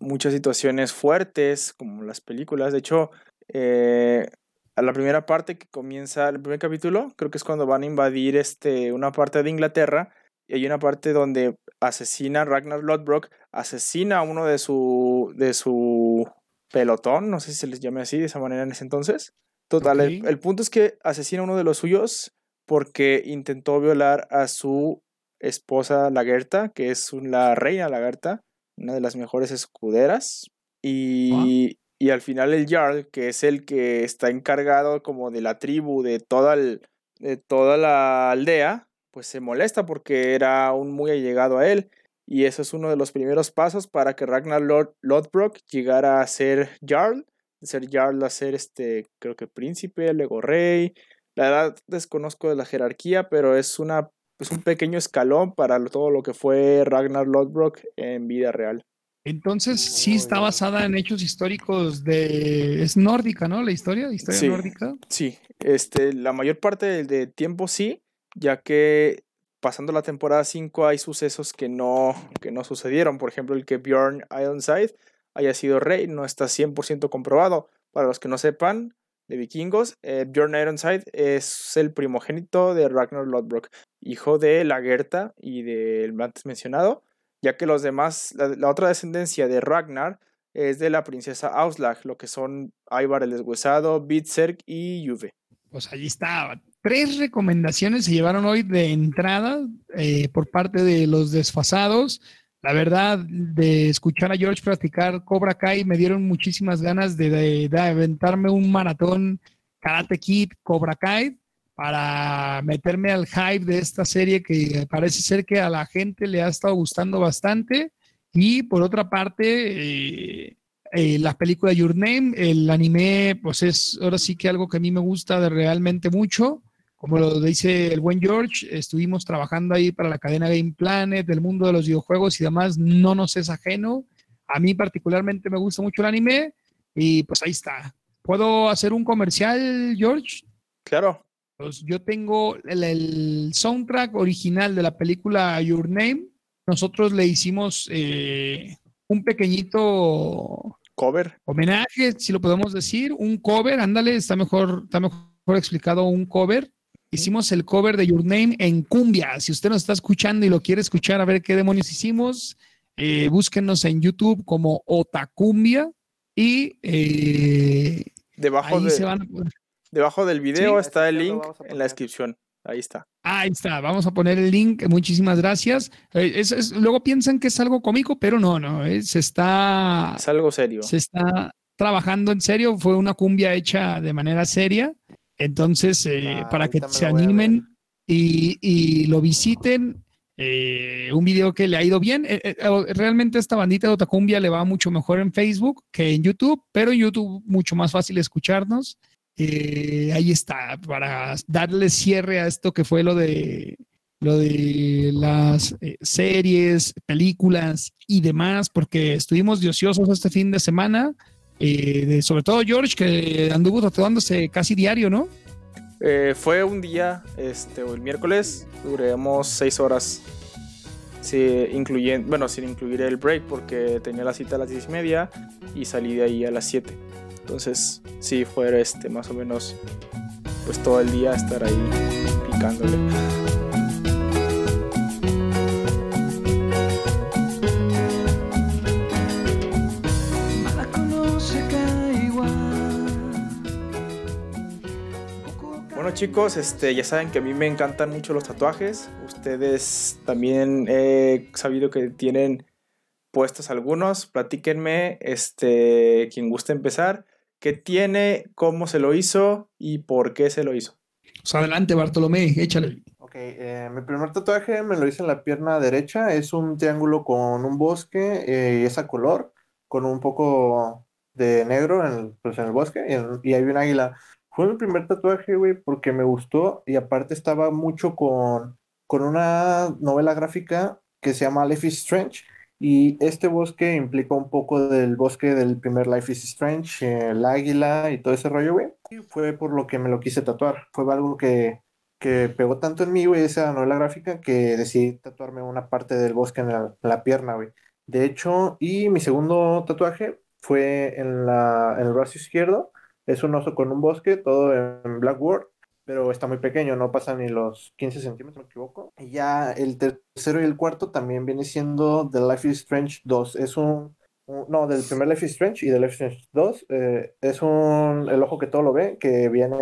[SPEAKER 1] muchas situaciones fuertes como las películas. De hecho, eh, a la primera parte que comienza el primer capítulo, creo que es cuando van a invadir este una parte de Inglaterra y hay una parte donde asesina Ragnar Lodbrok, asesina a uno de su de su pelotón, no sé si se les llame así de esa manera en ese entonces. Total, el- punto es que asesina a uno de los suyos porque intentó violar a su esposa Lagerta, que es la reina Lagerta, una de las mejores escuderas. Y, y al final el Jarl, que es el que está encargado como de la tribu, de toda, el- de toda la aldea, pues se molesta porque era un muy allegado a él. Y eso es uno de los primeros pasos para que Ragnar Lod- Lodbrok llegara a ser Jarl, de ser Jarl a ser este, creo que príncipe, luego rey. La verdad desconozco de la jerarquía, pero es una es un pequeño escalón para todo lo que fue Ragnar Lodbrok en vida real.
[SPEAKER 2] Entonces sí está basada en hechos históricos de... Es nórdica, ¿no? La historia, historia
[SPEAKER 1] Sí.
[SPEAKER 2] nórdica.
[SPEAKER 1] Sí, este, la mayor parte del de tiempo sí, ya que pasando la temporada 5 hay sucesos que no, que no sucedieron. Por ejemplo, el que Bjorn Ironside haya sido rey no está 100% comprobado. Para los que no sepan, de vikingos, eh, Bjorn Ironside es el primogénito de Ragnar Lodbrok, hijo de Lagerta y del antes mencionado, ya que los demás, la, otra descendencia de Ragnar es de la princesa Auslag, lo que son Ivar el Deshuesado, Bitserk y Juve.
[SPEAKER 2] Pues allí está. Tres recomendaciones se llevaron hoy de entrada eh, por parte de los desfasados. La verdad, de escuchar a George practicar Cobra Kai, me dieron muchísimas ganas de, de- aventarme un maratón Karate Kid Cobra Kai para meterme al hype de esta serie que parece ser que a la gente le ha estado gustando bastante. Y por otra parte, eh, eh, la película Your Name, el anime, pues es ahora sí que algo que a mí me gusta de realmente mucho. Como lo dice el buen George, estuvimos trabajando ahí para la cadena Game Planet, del mundo de los videojuegos y demás, no nos es ajeno. A mí particularmente me gusta mucho el anime y pues ahí está. ¿Puedo hacer un comercial, George?
[SPEAKER 1] Claro,
[SPEAKER 2] Pues yo tengo el, el soundtrack original de la película Your Name. Nosotros le hicimos eh, un pequeñito
[SPEAKER 1] cover.
[SPEAKER 2] homenaje, si lo podemos decir, un cover, ándale, está mejor, está mejor explicado un cover. Hicimos el cover de Your Name en cumbia. Si usted nos está escuchando y lo quiere escuchar a ver qué demonios hicimos, eh, búsquenos en YouTube como Otacumbia y eh,
[SPEAKER 1] Debajo,
[SPEAKER 2] ahí
[SPEAKER 1] de-
[SPEAKER 2] se van a poder-
[SPEAKER 1] debajo del video
[SPEAKER 3] Sí,
[SPEAKER 1] está el link en la descripción. Ahí está.
[SPEAKER 2] Ahí está, vamos a poner el link. Muchísimas gracias. Eh, es- es- luego piensan que es algo cómico, pero no, no, eh, se está
[SPEAKER 1] Es algo serio.
[SPEAKER 2] se está trabajando en serio, fue una cumbia hecha de manera seria, entonces eh,
[SPEAKER 3] Ah,
[SPEAKER 2] para que se animen y, y lo visiten, eh, un video que le ha ido bien, Eh, eh, eh, realmente esta bandita de Otacumbia le va mucho mejor en Facebook que en YouTube, pero en YouTube mucho más fácil escucharnos. Eh, ahí está, para darle cierre a esto que fue lo de lo de las series, películas y demás, porque estuvimos de ociosos este fin de semana, eh, sobre todo George, que anduvo tatuándose casi diario, ¿no?
[SPEAKER 1] Eh, fue un día, este, el miércoles, duramos seis horas. Sí, bueno, sin incluir el break, porque tenía la cita a las diez y media y salí de ahí a las 7. Entonces, sí, fue este, más o menos, pues todo el día estar ahí picándole. Bueno chicos, este, ya saben que a mí me encantan mucho los tatuajes. Ustedes también he sabido que tienen puestos algunos. Platíquenme, este, quien guste empezar, qué tiene, cómo se lo hizo y por qué se lo hizo.
[SPEAKER 2] Pues adelante, Bartolomé, échale.
[SPEAKER 3] Ok, eh, mi primer tatuaje me lo hice en la pierna derecha. Es un triángulo con un bosque eh, y esa color, con un poco de negro en el, pues en el bosque y, y hay un águila. Fue mi primer tatuaje, güey, porque me gustó y aparte estaba mucho con, con una novela gráfica que se llama Life is Strange. Y este bosque implica un poco del bosque del primer Life is Strange, el águila y todo ese rollo, güey. Y fue por lo que me lo quise tatuar. Fue algo que, que pegó tanto en mí, güey, esa novela gráfica, que decidí tatuarme una parte del bosque en la, en la pierna, güey. De hecho, y mi segundo tatuaje fue en, la, en el brazo izquierdo es un oso con un bosque, todo en Blackboard, pero está muy pequeño, no pasa ni los 15 centímetros, me equivoco. Y ya el tercero y el cuarto también viene siendo The Life is Strange 2. Es un, no, del primer Life is Strange y del Life is Strange 2. Eh, es un, el ojo que todo lo ve, que viene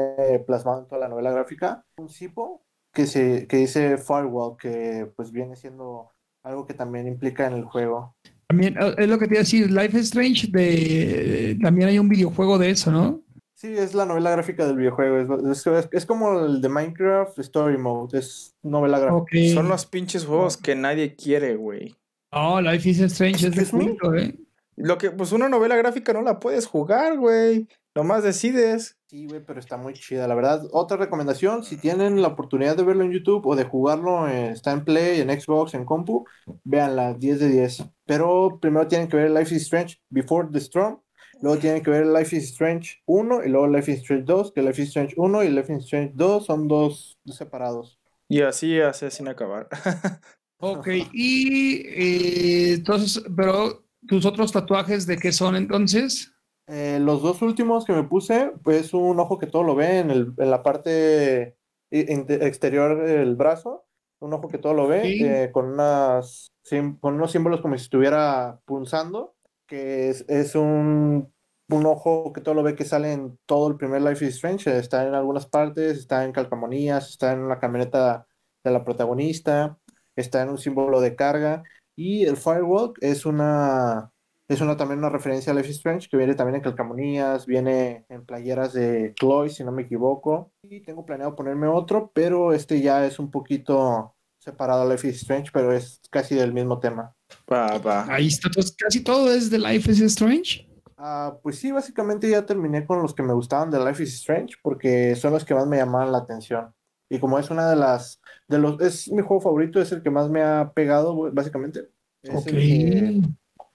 [SPEAKER 3] plasmado en toda la novela gráfica. Un cipo que, se, que dice Firewall, que pues viene siendo algo que también implica en el juego.
[SPEAKER 2] También es lo que te iba a decir, Life is Strange, de, también hay un videojuego de eso, ¿no?
[SPEAKER 3] Sí, es la novela gráfica del videojuego. Es, es, es como el de Minecraft Story Mode. Es novela gráfica.
[SPEAKER 1] Okay. Son los pinches juegos que nadie quiere, güey.
[SPEAKER 2] No, Life is Strange es de culto, ¿eh?
[SPEAKER 1] Lo que, pues una novela gráfica no la puedes jugar, güey. Nomás decides.
[SPEAKER 3] Sí, güey, pero está muy chida. La verdad, otra recomendación, si tienen la oportunidad de verlo en YouTube o de jugarlo, eh, está en Play, en Xbox, en compu, véanla, 10 de 10. Pero primero tienen que ver Life is Strange Before the Storm Luego tienen que ver Life is Strange 1 y luego Life is Strange 2, que Life is Strange 1 y Life is Strange 2 son dos separados.
[SPEAKER 1] Y así hace sin acabar. [LAUGHS]
[SPEAKER 2] ok, y eh, entonces, pero tus otros tatuajes, ¿de qué son entonces?
[SPEAKER 3] Eh, los dos últimos que me puse, pues un ojo que todo lo ve en, el, en la parte exterior del brazo, un ojo que todo lo ve, sí. eh, con, unas, con unos símbolos como si estuviera punzando que es, es un, un, ojo que todo lo ve que sale en todo el primer Life is Strange. Está en algunas partes, está en calcamonías, está en la camioneta de la protagonista, está en un símbolo de carga. Y el Firewalk es una, es una también una referencia a Life is Strange que viene también en calcamonías, viene en playeras de Chloe, si no me equivoco. Y tengo planeado ponerme otro, pero este ya es un poquito separado Life is Strange, pero es casi del mismo tema.
[SPEAKER 1] Va.
[SPEAKER 2] Ahí está, pues casi todo es de Life is Strange.
[SPEAKER 3] Uh, pues sí, básicamente ya terminé con los que me gustaban de Life is Strange porque son los que más me llamaban la atención. Y como es una de las, de los, es mi juego favorito, es el que más me ha pegado, básicamente. Es
[SPEAKER 2] okay.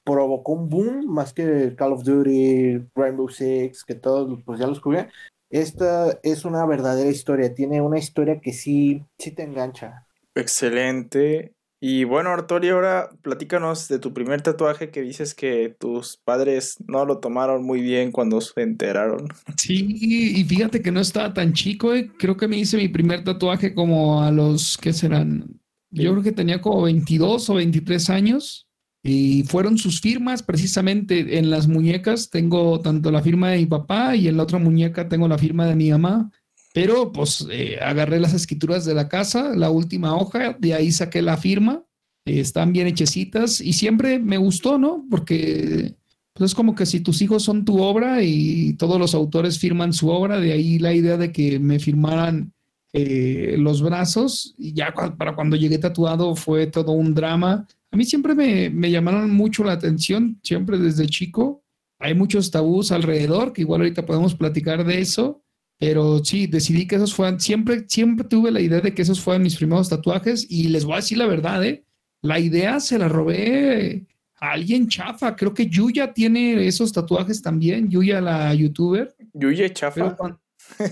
[SPEAKER 3] provocó un boom más que Call of Duty, Rainbow Six, que todos pues ya los jugué. Esta es una verdadera historia, tiene una historia que sí, sí te engancha.
[SPEAKER 1] Excelente. Y bueno, Arturi, ahora platícanos de tu primer tatuaje que dices que tus padres no lo tomaron muy bien cuando se enteraron. [LAUGHS]
[SPEAKER 2] Sí, y fíjate que no estaba tan chico, eh. creo que me hice mi primer tatuaje como a los, ¿qué serán? Yo creo que tenía como 22 o 23 años y fueron sus firmas precisamente en las muñecas. Tengo tanto la firma de mi papá y en la otra muñeca tengo la firma de mi mamá. Pero pues eh, agarré las escrituras de la casa, la última hoja, de ahí saqué la firma, eh, están bien hechecitas y siempre me gustó, ¿no? Porque pues es como que si tus hijos son tu obra y todos los autores firman su obra, de ahí la idea de que me firmaran eh, los brazos y ya para cuando llegué tatuado fue todo un drama. A mí siempre me, me llamaron mucho la atención, siempre desde chico. Hay muchos tabús alrededor, que igual ahorita podemos platicar de eso. Pero sí, decidí que esos fueran, siempre, siempre tuve la idea de que esos fueran mis primeros tatuajes y les voy a decir la verdad, ¿eh? La idea se la robé a alguien chafa. Creo que Yuya tiene esos tatuajes también, Yuya la youtuber.
[SPEAKER 1] Yuya chafa.
[SPEAKER 2] Pero,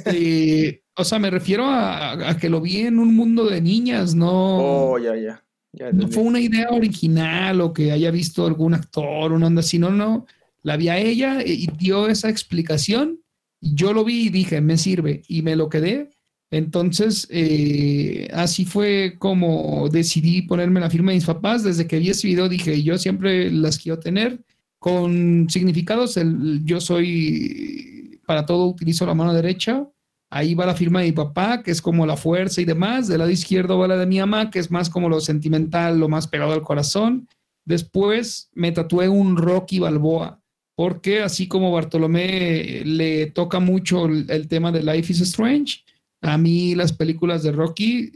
[SPEAKER 2] eh, [LAUGHS] o sea, me refiero a, a, que lo vi en un mundo de niñas, no.
[SPEAKER 1] Oh, ya, ya. ya
[SPEAKER 2] no fue una idea original o que haya visto algún actor, una onda así, no, no. la vi a ella y dio esa explicación. Yo lo vi y dije, me sirve y me lo quedé. Entonces, eh, así fue como decidí ponerme la firma de mis papás. Desde que vi ese video dije, yo siempre las quiero tener con significados. El, yo soy, para todo utilizo la mano derecha. Ahí va la firma de mi papá, que es como la fuerza y demás. Del lado izquierdo va la de mi mamá, que es más como lo sentimental, lo más pegado al corazón. Después me tatué un Rocky Balboa, porque así como Bartolomé le toca mucho el, el tema de Life is Strange, a mí las películas de Rocky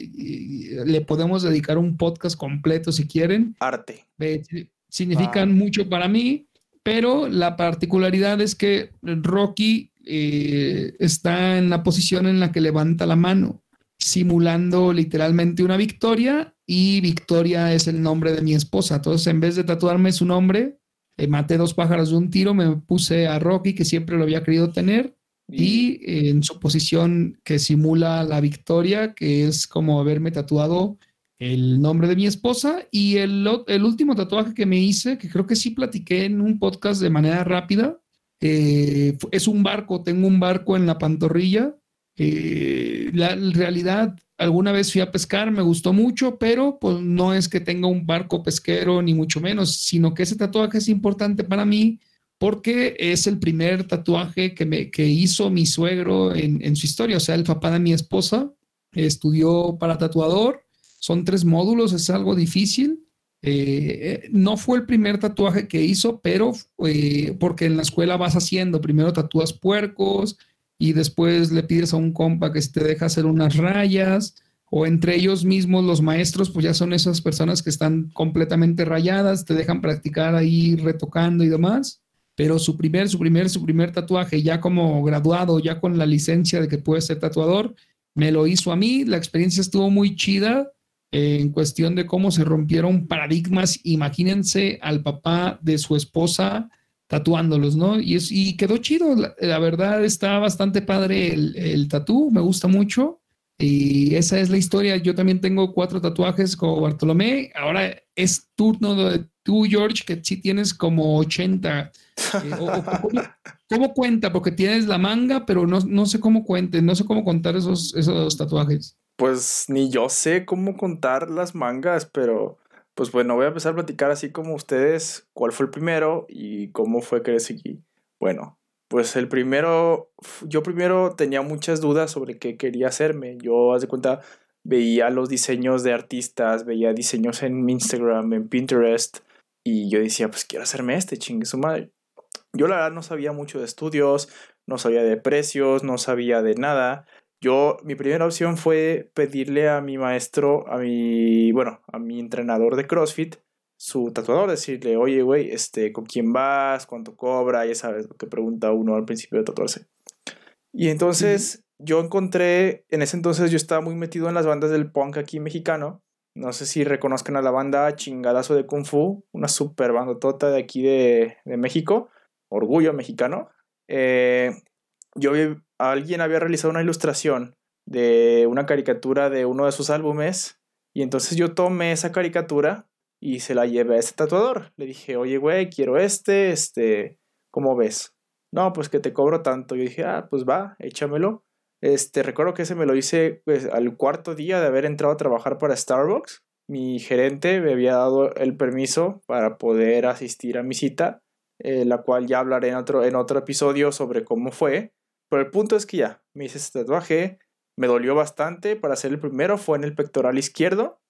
[SPEAKER 2] le podemos dedicar un podcast completo si quieren.
[SPEAKER 1] Arte.
[SPEAKER 2] significan mucho para mí, pero la particularidad es que Rocky eh, está en la posición en la que levanta la mano, simulando literalmente una victoria y Victoria es el nombre de mi esposa. Entonces, en vez de tatuarme su nombre, eh, maté dos pájaros de un tiro, me puse a Rocky, que siempre lo había querido tener y en su posición que simula la victoria, que es como haberme tatuado el nombre de mi esposa. Y el, el último tatuaje que me hice, que creo que sí platiqué en un podcast de manera rápida, eh, es un barco, tengo un barco en la pantorrilla. Eh, la realidad, alguna vez fui a pescar, me gustó mucho, pero pues no es que tenga un barco pesquero ni mucho menos, sino que ese tatuaje es importante para mí porque es el primer tatuaje que, me, que hizo mi suegro en, su historia, o sea, el papá de mi esposa estudió para tatuador, son tres módulos, es algo difícil. Eh, no fue el primer tatuaje que hizo, pero eh, porque en la escuela vas haciendo, primero tatúas puercos y después le pides a un compa que te deja hacer unas rayas, o entre ellos mismos los maestros, pues ya son esas personas que están completamente rayadas, te dejan practicar ahí retocando y demás pero su primer, su primer, su primer tatuaje, ya como graduado, ya con la licencia de que puede ser tatuador, me lo hizo a mí. La experiencia estuvo muy chida eh, en cuestión de cómo se rompieron paradigmas. Imagínense al papá de su esposa tatuándolos, ¿no? Y, es, y quedó chido. La, verdad está bastante padre el, el tatú, me gusta mucho. Y esa es la historia. Yo también tengo cuatro tatuajes como Bartolomé. Ahora es turno de tú, George, que sí tienes como 80. Eh, ¿cómo, cuenta? Porque tienes la manga, pero no, no sé cómo cuente, no sé cómo contar esos, esos tatuajes.
[SPEAKER 1] Pues ni yo sé cómo contar las mangas, pero pues bueno, voy a empezar a platicar así como ustedes cuál fue el primero y cómo fue que seguí. Bueno, pues el primero, yo primero tenía muchas dudas sobre qué quería hacerme. Yo, haz de cuenta, veía los diseños de artistas, veía diseños en Instagram, en Pinterest, y yo decía, pues quiero hacerme este, chingue su madre. Yo la verdad no sabía mucho de estudios, no sabía de precios, no sabía de nada. Yo, mi primera opción fue pedirle a mi maestro, a mi, bueno, a mi entrenador de CrossFit, su tatuador, decirle, oye, güey, este, ¿con quién vas? ¿Cuánto cobra? Ya sabes lo que pregunta uno al principio de tatuarse. Y entonces yo encontré, en ese entonces yo estaba muy metido en las bandas del punk aquí mexicano no sé si reconozcan a la banda Chingadazo de Kung Fu, una super bandotota de aquí de, México, orgullo mexicano. Eh, yo alguien había realizado una ilustración de una caricatura de uno de sus álbumes y entonces yo tomé esa caricatura y se la llevé a ese tatuador. Le dije, oye, güey, quiero este, este, ¿cómo ves? No, pues que te cobro tanto. Yo dije, ah, pues va, échamelo. Este, recuerdo que ese me lo hice pues, al cuarto día de haber entrado a trabajar para Starbucks. Mi gerente me había dado el permiso para poder asistir a mi cita, eh, la cual ya hablaré en otro, en otro episodio sobre cómo fue. Pero el punto es que ya, me hice este tatuaje, me dolió bastante. Para hacer el primero fue en el pectoral izquierdo.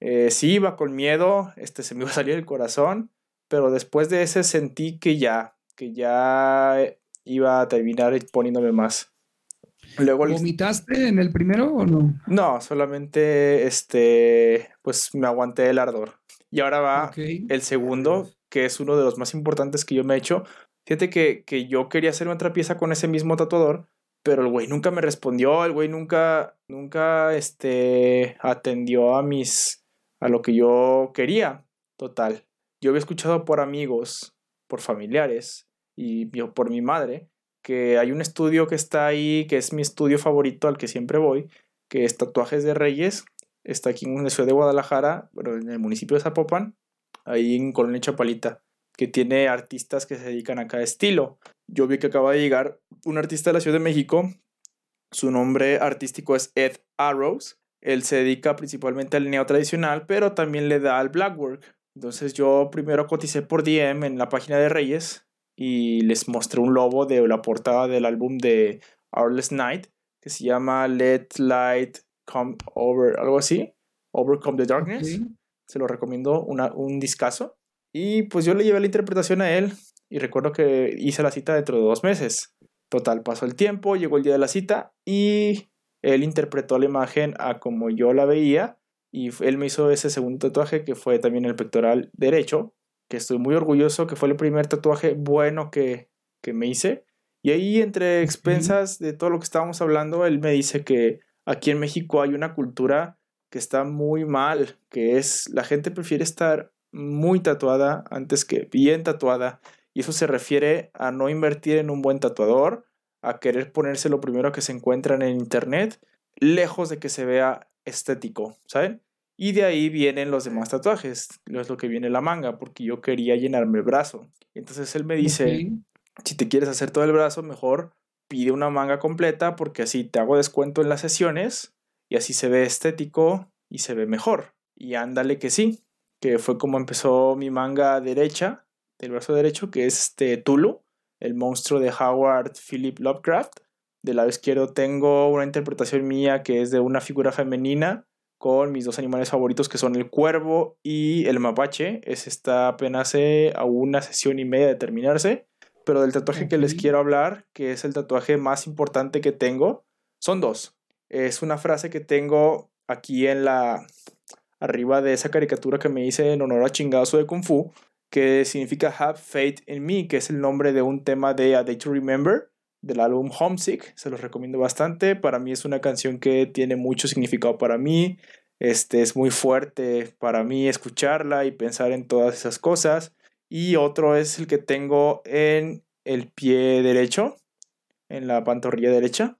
[SPEAKER 1] Eh, sí iba con miedo, este, se me iba a salir el corazón, pero después de ese sentí que ya, que ya iba a terminar poniéndome más.
[SPEAKER 2] Luego ¿Vomitaste en el primero o no?
[SPEAKER 1] No, solamente este, pues me aguanté el ardor. Y ahora va el segundo, que es uno de los más importantes que yo me he hecho. Fíjate que, que yo quería hacer otra pieza con ese mismo tatuador, pero el güey nunca me respondió, el güey nunca, nunca, este, atendió a mis, a lo que yo quería. Total. Yo había escuchado por amigos, por familiares y por mi madre que hay un estudio que está ahí, que es mi estudio favorito al que siempre voy, que es Tatuajes de Reyes. Está aquí en la ciudad de Guadalajara, pero en el municipio de Zapopan, ahí en Colonia Chapalita. Que tiene artistas que se dedican a cada estilo. Yo vi que acaba de llegar un artista de la Ciudad de México, su nombre artístico es Ed Arrows. Él se dedica principalmente al neo tradicional, pero también le da al blackwork. Entonces yo primero coticé por DM en la página de Reyes y les mostré un logo de la portada del álbum de Hourless Night que se llama Let Light Come Over, algo así, Overcome the Darkness. Se lo recomiendo, una, un discazo. Y pues yo le llevé la interpretación a él y recuerdo que hice la cita dentro de dos meses. Total, pasó el tiempo, llegó el día de la cita y él interpretó la imagen a como yo la veía y él me hizo ese segundo tatuaje que fue también el pectoral derecho, que estoy muy orgulloso, que fue el primer tatuaje bueno que, que me hice y ahí, entre expensas de todo lo que estábamos hablando, él me dice que aquí en México hay una cultura que está muy mal, que es la gente prefiere estar muy tatuada antes que bien tatuada. Y eso se refiere a no invertir en un buen tatuador, a querer ponerse lo primero que se encuentran en internet, lejos de que se vea estético, ¿saben? Y de ahí vienen los demás tatuajes, es lo que viene la manga, porque yo quería llenarme el brazo. Entonces él me dice, si te quieres hacer todo el brazo, mejor pide una manga completa porque así te hago descuento en las sesiones y así se ve estético y se ve mejor. Y ándale que sí, que fue como empezó mi manga derecha, del brazo derecho, que es este Tulu, el monstruo de Howard Philip Lovecraft. Del lado izquierdo tengo una interpretación mía que es de una figura femenina con mis dos animales favoritos que son el cuervo y el mapache. Es está apenas a una sesión y media de terminarse pero del tatuaje que les quiero hablar, que es el tatuaje más importante que tengo, son dos. Es una frase que tengo aquí en la arriba de esa caricatura que me hice en honor a chingazo de Kung Fu, que significa Have Faith in Me, que es el nombre de un tema de A Day to Remember del álbum Homesick. Se los recomiendo bastante. Para mí es una canción que tiene mucho significado para mí. Este es muy fuerte para mí escucharla y pensar en todas esas cosas y otro es el que tengo en el pie derecho, en la pantorrilla derecha.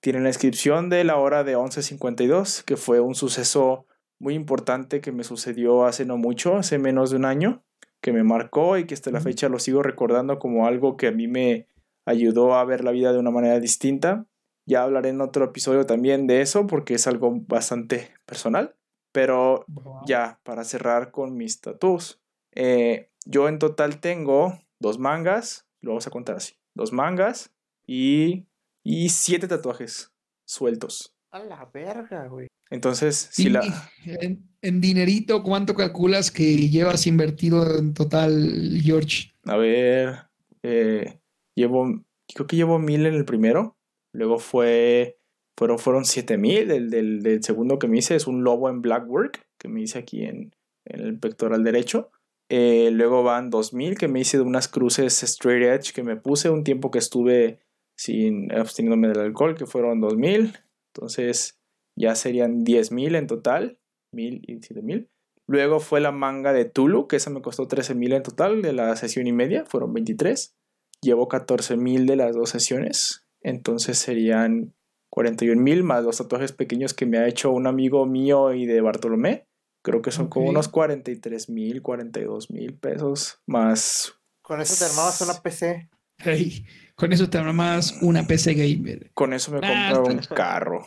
[SPEAKER 1] Tiene la inscripción de la hora de 11.52, que fue un suceso muy importante que me sucedió hace no mucho, hace menos de un año, que me marcó y que hasta la fecha lo sigo recordando como algo que a mí me ayudó a ver la vida de una manera distinta. Ya hablaré en otro episodio también de eso porque es algo bastante personal. Pero ya, para cerrar con mis tatuos. Eh, yo en total tengo dos mangas, lo vamos a contar así, dos mangas y, y siete tatuajes sueltos.
[SPEAKER 3] A la verga, güey.
[SPEAKER 1] Entonces, si la...
[SPEAKER 2] En, dinerito, ¿cuánto calculas que llevas invertido en total, George?
[SPEAKER 1] A ver, eh, llevo, creo que llevo mil en el primero, luego fue, fueron, fueron siete mil, el del, segundo que me hice es un lobo en Blackwork, que me hice aquí en, en el pectoral derecho. Eh, luego van 2000 que me hice de unas cruces straight edge que me puse un tiempo que estuve sin absteniéndome del alcohol, que fueron 2000. Entonces ya serían 10.000 en total, 1000 y 7000. Luego fue la manga de Tulu, que esa me costó 13.000 en total de la sesión y media, fueron 23. Llevo 14.000 de las dos sesiones, entonces serían 41.000 más los tatuajes pequeños que me ha hecho un amigo mío y de Bartolomé. Creo que son como unos 43 mil, 42 mil pesos más.
[SPEAKER 3] Con eso te armabas una PC.
[SPEAKER 2] Hey, con eso te armabas una PC gamer.
[SPEAKER 1] Con eso me ah, compraba un carro.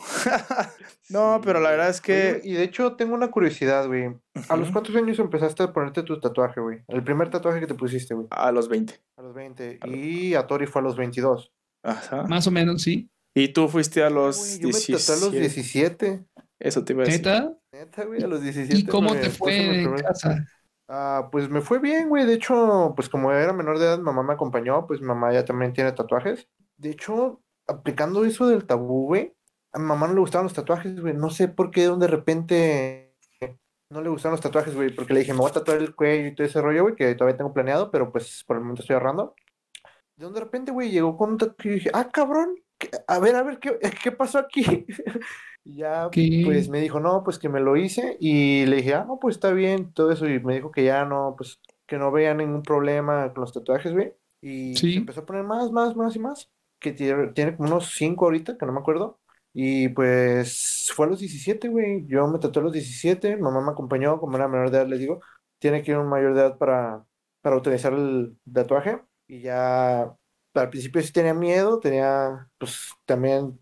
[SPEAKER 1] [LAUGHS] no, pero la verdad es que.
[SPEAKER 3] y de hecho, tengo una curiosidad, güey. ¿A los cuántos años empezaste a ponerte tu tatuaje, güey? El primer tatuaje que te pusiste, güey.
[SPEAKER 1] A los 20.
[SPEAKER 3] A los 20. y a Tori fue a los 22.
[SPEAKER 2] Ajá. Más o menos, sí.
[SPEAKER 1] ¿Y tú fuiste a los
[SPEAKER 3] yo 17? Me tatué a los 17.
[SPEAKER 1] Eso te iba a decir.
[SPEAKER 2] ¿Neta?
[SPEAKER 3] Neta, güey, a los 17.
[SPEAKER 2] ¿Y cómo te fue en casa?
[SPEAKER 3] Ah, pues me fue bien, güey. De hecho, pues como era menor de edad, mamá me acompañó, pues mamá ya también tiene tatuajes. De hecho, aplicando eso del tabú, güey, a mamá no le gustaban los tatuajes, güey. No sé por qué de repente no le gustaban los tatuajes, güey, porque le dije, me voy a tatuar el cuello y todo ese rollo, güey, que todavía tengo planeado, pero pues por el momento estoy ahorrando. De donde de repente, güey, llegó con un tatuaje y dije, ah, cabrón, a ver, a ver, ¿qué, qué pasó aquí? [LAUGHS] Y ya, pues me dijo, no, pues que me lo hice. Y le dije, ah, no, pues está bien, todo eso. Y me dijo que ya no, pues que no veía ningún problema con los tatuajes, güey. Y empezó a poner más, más, más y más. Que tiene, tiene como unos 5 ahorita, que no me acuerdo. Y pues fue a los 17, güey. Yo me tatué a los 17. Mamá me acompañó, como era menor de edad, les digo. Tiene que ir un mayor de edad para, para utilizar el tatuaje. Y ya al principio sí tenía miedo, tenía pues también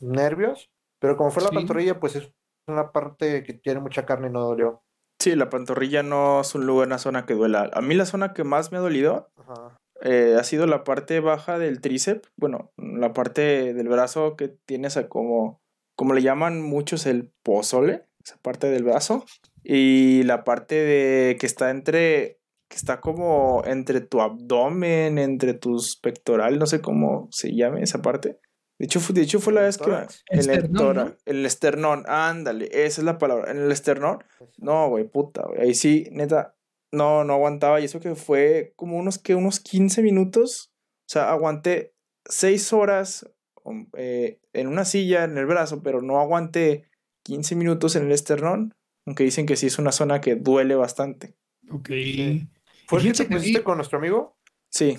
[SPEAKER 3] nervios, pero como fue la
[SPEAKER 2] Sí.
[SPEAKER 3] pantorrilla, pues es una parte que tiene mucha carne y no dolió.
[SPEAKER 1] Sí, la pantorrilla no es un lugar, una zona que duela. A mí la zona que más me ha dolido
[SPEAKER 3] Ajá.
[SPEAKER 1] eh, ha sido la parte baja del tríceps, bueno, la parte del brazo que tienes a como, como le llaman muchos el pozole, esa parte del brazo, y la parte de que está entre, que está como entre tu abdomen, entre tus pectorales, no sé cómo se llame esa parte. De hecho, fue, de hecho fue la vez que...
[SPEAKER 3] Tórax.
[SPEAKER 1] El
[SPEAKER 2] Esternón,
[SPEAKER 1] tórax,
[SPEAKER 2] ¿no?
[SPEAKER 1] el esternón, ándale, esa es la palabra, en el esternón. No, güey, puta, güey. Ahí sí, neta, no, no aguantaba. Y eso que fue como unos, que unos 15 minutos. O sea, aguanté 6 horas um, eh, en una silla, en el brazo, pero no aguanté 15 minutos en el esternón. Aunque dicen que sí es una zona que duele bastante.
[SPEAKER 2] Ok.
[SPEAKER 3] Sí. ¿Fue el que
[SPEAKER 2] Fíjense
[SPEAKER 3] te
[SPEAKER 2] que a
[SPEAKER 3] pusiste
[SPEAKER 2] mí-
[SPEAKER 3] con nuestro amigo?
[SPEAKER 1] Sí,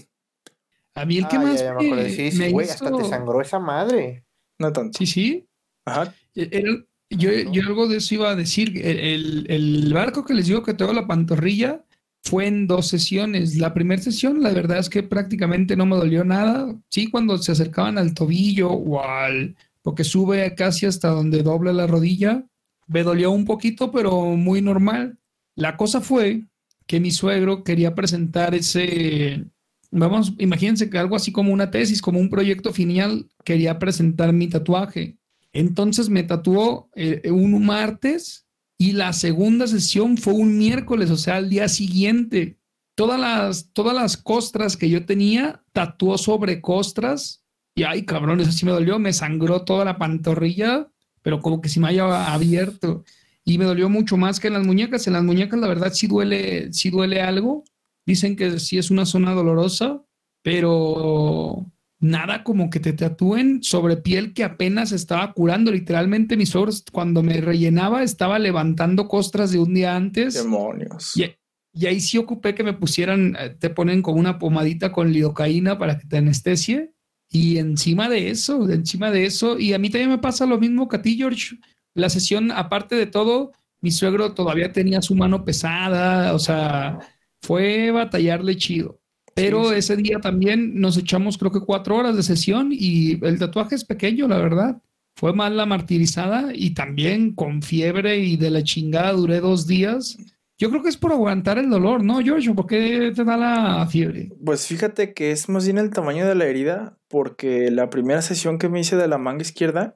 [SPEAKER 2] A mí el que
[SPEAKER 3] Ah,
[SPEAKER 2] más
[SPEAKER 3] ya me Sí, sí,
[SPEAKER 2] me
[SPEAKER 3] güey,
[SPEAKER 2] hizo-
[SPEAKER 3] hasta te sangró esa madre.
[SPEAKER 1] no tanto.
[SPEAKER 2] Sí, sí.
[SPEAKER 1] Ajá.
[SPEAKER 2] E- yo, yo algo de eso iba a decir. El, el- el barco que les digo que tengo la pantorrilla fue en dos sesiones. La primera sesión, la verdad es que prácticamente no me dolió nada. Sí, cuando se acercaban al tobillo o al... porque sube casi hasta donde dobla la rodilla, me dolió un poquito, pero muy normal. La cosa fue que mi suegro quería presentar ese... Vamos, imagínense que algo así como una tesis, como un proyecto final, quería presentar mi tatuaje. Entonces me tatuó eh, un martes y la segunda sesión fue un miércoles, o sea, al día siguiente. Todas las, todas las costras que yo tenía, tatuó sobre costras. Y ay, cabrón, eso sí me dolió. Me sangró toda la pantorrilla, pero como que si me haya abierto. Y me dolió mucho más que en las muñecas. En las muñecas, la verdad, sí duele, sí duele algo. Dicen que sí es una zona dolorosa, pero nada como que te tatúen sobre piel que apenas estaba curando. Literalmente, mis ojos, cuando me rellenaba, estaba levantando costras de un día antes.
[SPEAKER 1] Demonios.
[SPEAKER 2] Y, y ahí sí ocupé que me pusieran, eh, te ponen con una pomadita con lidocaína para que te anestesie. Y encima de eso, encima de eso, y a mí también me pasa lo mismo que a ti, George. La sesión, aparte de todo, mi suegro todavía tenía su mano pesada, o sea, fue batallarle chido. Pero
[SPEAKER 1] Sí, sí.
[SPEAKER 2] ese día también nos echamos creo que cuatro horas de sesión y el tatuaje es pequeño, la verdad. Fue más la martirizada y también con fiebre y de la chingada duré dos días. Yo creo que es por aguantar el dolor, ¿no, George? ¿Por qué te da la fiebre?
[SPEAKER 1] Pues fíjate que es más bien el tamaño de la herida, porque la primera sesión que me hice de la manga izquierda,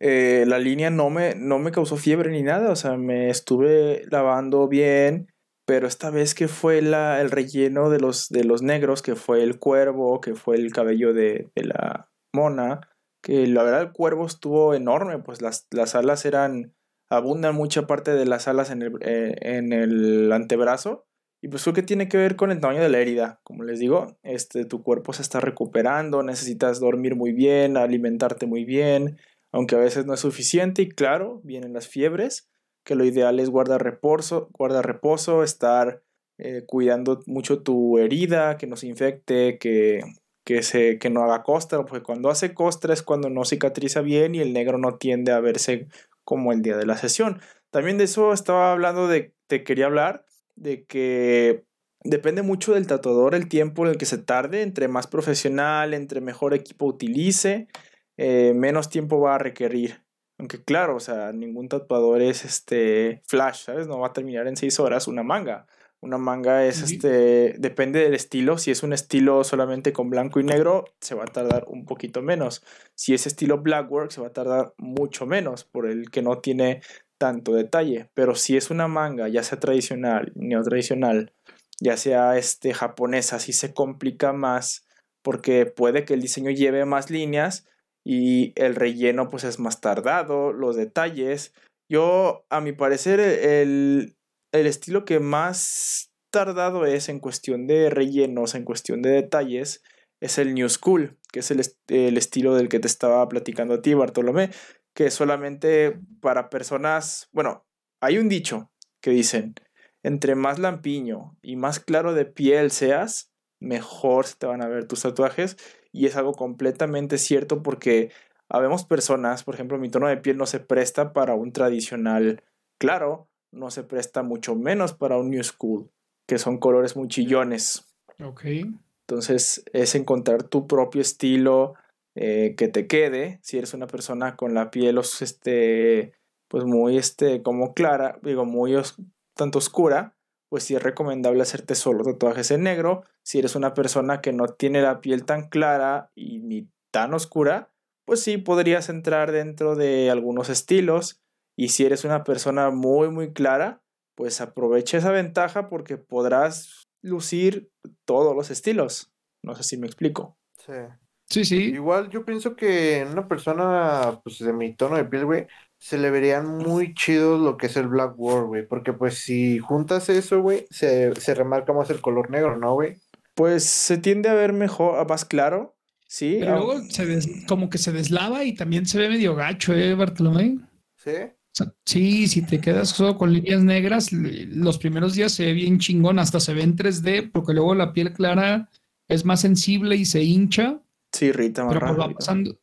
[SPEAKER 1] eh, la línea no me, no me causó fiebre ni nada, o sea, me estuve lavando bien, pero esta vez que fue la, el relleno de los, de los negros, que fue el cuervo, que fue el cabello de, de la mona, que la verdad el cuervo estuvo enorme, pues las, las alas eran, abundan mucha parte de las alas en el, eh, en el antebrazo. Y pues creo que tiene que ver con el tamaño de la herida. Como les digo, este, tu cuerpo se está recuperando, necesitas dormir muy bien, alimentarte muy bien, aunque a veces no es suficiente. Y claro, vienen las fiebres, que lo ideal es guardar reposo, guardar reposo estar eh, cuidando mucho tu herida, que no se infecte, que, que, se, que no haga costra, porque cuando hace costra es cuando no cicatriza bien y el negro no tiende a verse como el día de la sesión. También de eso estaba hablando de, te quería hablar, de que depende mucho del tatuador el tiempo en el que se tarde, entre más profesional, entre mejor equipo utilice, eh, menos tiempo va a requerir. Aunque claro, o sea, ningún tatuador es este flash, ¿sabes? No va a terminar en seis horas una manga. Una manga es este, depende del estilo. Si es un estilo solamente con blanco y negro, se va a tardar un poquito menos. Si es estilo blackwork, se va a tardar mucho menos por el que no tiene tanto detalle. Pero si es una manga, ya sea tradicional, neotradicional, ya sea este japonesa, sí se complica más porque puede que el diseño lleve más líneas y el relleno pues es más tardado, los detalles. Yo, a mi parecer, el, el estilo que más tardado es en cuestión de rellenos, en cuestión de detalles, es el New School, que es el, el estilo del que te estaba platicando a ti, Bartolomé, que solamente para personas, bueno, hay un dicho que dicen, entre más lampiño y más claro de piel seas, mejor se te van a ver tus tatuajes. Y es algo completamente cierto porque habemos personas, por ejemplo, mi tono de piel no se presta para un tradicional claro, no se presta mucho menos para un new school. que son colores muy chillones.
[SPEAKER 2] Ok.
[SPEAKER 1] Entonces es encontrar tu propio estilo eh, que te quede. Si eres una persona con la piel este, pues muy este, como clara, digo, muy tanto oscura, pues sí es recomendable hacerte solo tatuajes en negro. Si eres una persona que no tiene la piel tan clara y ni tan oscura, pues sí podrías entrar dentro de algunos estilos. Y si eres una persona muy, muy clara, pues aprovecha esa ventaja porque podrás lucir todos los estilos. No sé si me explico.
[SPEAKER 3] Sí.
[SPEAKER 2] Sí, sí.
[SPEAKER 3] Igual yo pienso que en una persona pues de mi tono de piel, güey, se le verían muy chidos lo que es el Black War, güey. Porque pues si juntas eso, güey, se, se remarca más el color negro, ¿no, güey?
[SPEAKER 1] Pues se tiende a ver mejor, más claro, sí.
[SPEAKER 2] Pero
[SPEAKER 1] ah,
[SPEAKER 2] luego se des- como que se deslava y también se ve medio gacho, ¿eh, Bartolomé?
[SPEAKER 3] Sí.
[SPEAKER 2] O sea, sí, si te quedas solo con líneas negras, los primeros días se ve bien chingón, hasta se ve en 3D, porque luego la piel clara es más sensible y se hincha,
[SPEAKER 1] sí, irrita más
[SPEAKER 2] pero pues va pasando,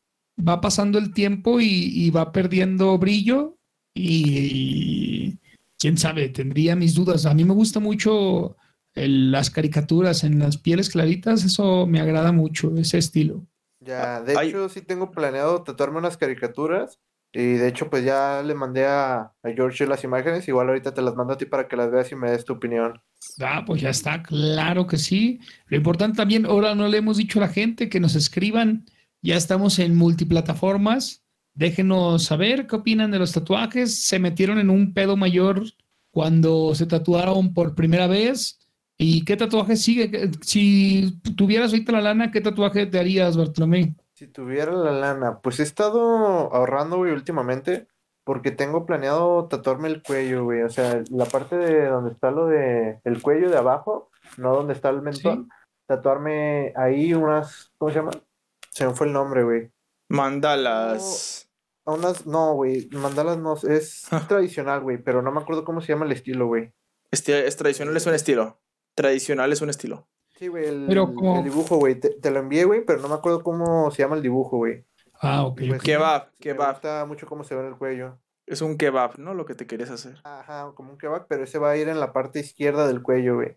[SPEAKER 2] va pasando el tiempo y, y va perdiendo brillo y, quién sabe, tendría mis dudas. A mí me gusta mucho el- las caricaturas en las pieles claritas, eso me agrada mucho, ese estilo.
[SPEAKER 3] Ya, de
[SPEAKER 1] Hay-
[SPEAKER 3] hecho sí tengo planeado tatuarme unas caricaturas y de hecho pues ya le mandé a, a George las imágenes, igual ahorita te las mando a ti para que las veas y me des tu opinión.
[SPEAKER 2] Ah, pues ya está, claro que sí. Lo importante también, ahora no le hemos dicho a la gente que nos escriban. Ya estamos en multiplataformas. Déjenos saber qué opinan de los tatuajes. ¿Se metieron en un pedo mayor cuando se tatuaron por primera vez? ¿Y qué tatuaje sigue? Si tuvieras ahorita la lana, ¿qué tatuaje te harías, Bartolomé?
[SPEAKER 3] Si tuviera la lana, pues he estado ahorrando, güey, últimamente, porque tengo planeado tatuarme el cuello, güey. O sea, la parte de donde está lo de el cuello de abajo, no donde está el mentón. Tatuarme ahí unas, ¿cómo se llama? Se me fue el nombre, güey.
[SPEAKER 1] Mandalas.
[SPEAKER 3] A Unas, no, güey, mandalas no, es tradicional, güey, pero no me acuerdo cómo se llama el estilo, güey.
[SPEAKER 1] Este, es tradicional es un estilo. Tradicional es un estilo.
[SPEAKER 3] Sí, güey, el,
[SPEAKER 2] Pero como-
[SPEAKER 3] el dibujo, güey. Te, te lo envié, güey, pero no me acuerdo cómo se llama el dibujo, güey.
[SPEAKER 2] Ah, ok.
[SPEAKER 3] Pues,
[SPEAKER 2] ok.
[SPEAKER 1] Kebab,
[SPEAKER 3] Me
[SPEAKER 1] kebab.
[SPEAKER 3] gusta mucho cómo se ve en el cuello.
[SPEAKER 1] Es un kebab, ¿no? Lo que te quieres hacer.
[SPEAKER 3] Ajá, como un kebab, pero ese va a ir en la parte izquierda del cuello, güey.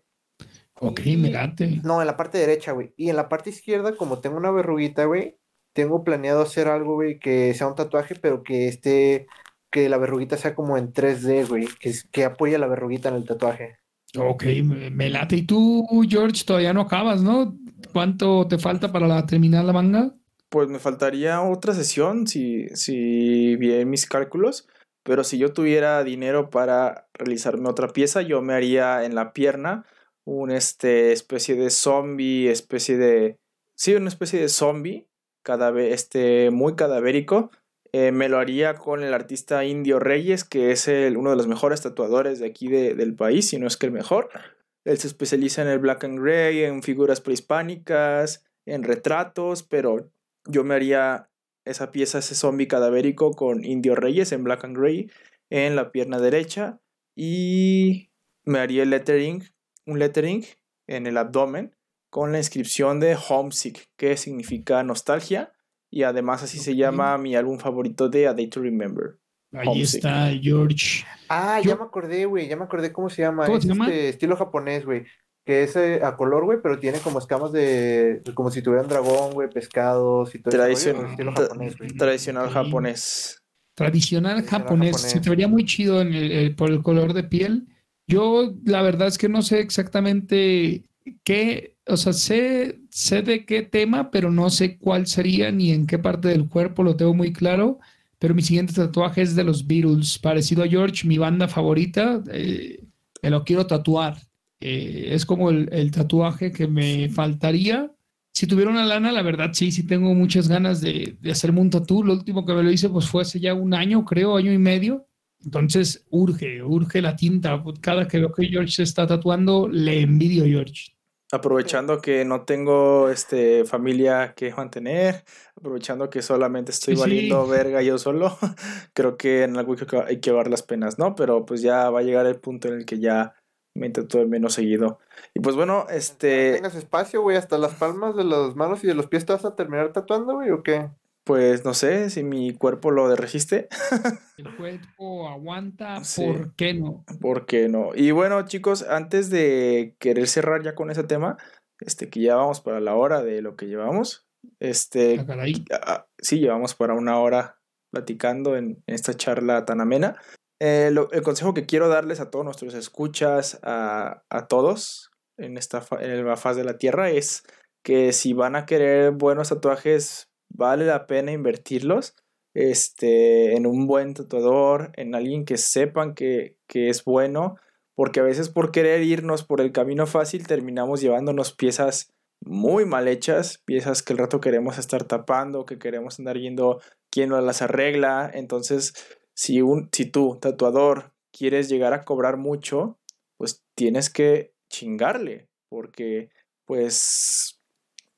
[SPEAKER 2] Ok, me late.
[SPEAKER 3] No, en la parte derecha, güey. Y en la parte izquierda, como tengo una verruguita, güey, tengo planeado hacer algo, güey, que sea un tatuaje, pero que esté, que la verruguita sea como en 3D, güey, que, que apoye la verruguita en el tatuaje.
[SPEAKER 2] Ok, me, late. Y tú, George, todavía no acabas, ¿no? ¿Cuánto te falta para la- terminar la manga?
[SPEAKER 1] Pues me faltaría otra sesión si, si bien mis cálculos. Pero si yo tuviera dinero para realizarme otra pieza, yo me haría en la pierna una este, especie de zombie, especie de... Sí, una especie de zombie, cadave- este, muy cadavérico. Eh, me lo haría con el artista Indio Reyes, que es el- uno de los mejores tatuadores de aquí de- del país, si no es que el mejor. Él se especializa en el black and gray, en figuras prehispánicas, en retratos, pero yo me haría esa pieza, ese zombie cadavérico con Indio Reyes en black and gray en la pierna derecha y me haría el lettering, un lettering en el abdomen con la inscripción de Homesick, que significa nostalgia y además así se
[SPEAKER 2] Ok.
[SPEAKER 1] llama mi álbum favorito de A Day to Remember.
[SPEAKER 2] Ahí
[SPEAKER 1] Homesick.
[SPEAKER 2] está George.
[SPEAKER 3] Ah,
[SPEAKER 2] Yo-
[SPEAKER 3] ya me acordé, güey, ya me acordé cómo se llama.
[SPEAKER 2] ¿Cómo
[SPEAKER 3] es
[SPEAKER 2] se llama?
[SPEAKER 3] este estilo japonés, güey. Que es eh, a color, güey, pero tiene como escamas de, como si tuviera un dragón, güey, pescados y todo rollo,
[SPEAKER 1] Tradición-
[SPEAKER 3] estilo
[SPEAKER 1] tra-
[SPEAKER 3] japonés, güey.
[SPEAKER 1] Tradicional
[SPEAKER 2] Ok.
[SPEAKER 1] japonés.
[SPEAKER 2] Tradicional japonés. Se te vería muy chido en el- el- por el color de piel. Yo, la verdad es que no sé exactamente qué, o sea, sé, sé de qué tema, pero no sé cuál sería ni en qué parte del cuerpo, lo tengo muy claro. Pero mi siguiente tatuaje es de los Beatles, parecido a George, mi banda favorita. eh, lo quiero tatuar. Eh, es como el, tatuaje que me faltaría. Si tuviera una lana, la verdad sí, sí tengo muchas ganas de, de hacerme un tatú. Lo último que me lo hice pues fue hace ya un año, creo, año y medio. Entonces urge, urge la tinta. Cada que veo que George se está tatuando, le envidio a George.
[SPEAKER 1] Aprovechando que no tengo este, familia que mantener, aprovechando que solamente estoy
[SPEAKER 2] Sí, sí.
[SPEAKER 1] valiendo verga yo solo, [LAUGHS] creo que en algo hay que, hay que llevar las penas, ¿no? Pero pues ya va a llegar el punto en el que ya me intento menos seguido. Y pues bueno, este,
[SPEAKER 3] tengas espacio, güey, hasta las palmas de las manos y de los pies te vas a terminar tatuando, güey, ¿o qué?
[SPEAKER 1] Pues no sé si mi cuerpo lo resiste. [LAUGHS]
[SPEAKER 2] El cuerpo aguanta, ¿por qué no?
[SPEAKER 1] ¿Por qué no? Y bueno, chicos, antes de querer cerrar ya con ese tema, este, que ya vamos para la hora de lo que llevamos. Este,
[SPEAKER 2] ah,
[SPEAKER 1] sí, llevamos para una hora platicando en, esta charla tan amena. Eh, el consejo que quiero darles a todos nuestros escuchas, a, a todos en esta en la faz de la tierra, es que si van a querer buenos tatuajes, vale la pena invertirlos este, en un buen tatuador, en alguien que sepan que, que es bueno, porque a veces por querer irnos por el camino fácil terminamos llevándonos piezas muy mal hechas, piezas que el rato queremos estar tapando, que queremos andar viendo quién las arregla. Entonces, si, un, si tú, tatuador, quieres llegar a cobrar mucho, pues tienes que chingarle, porque pues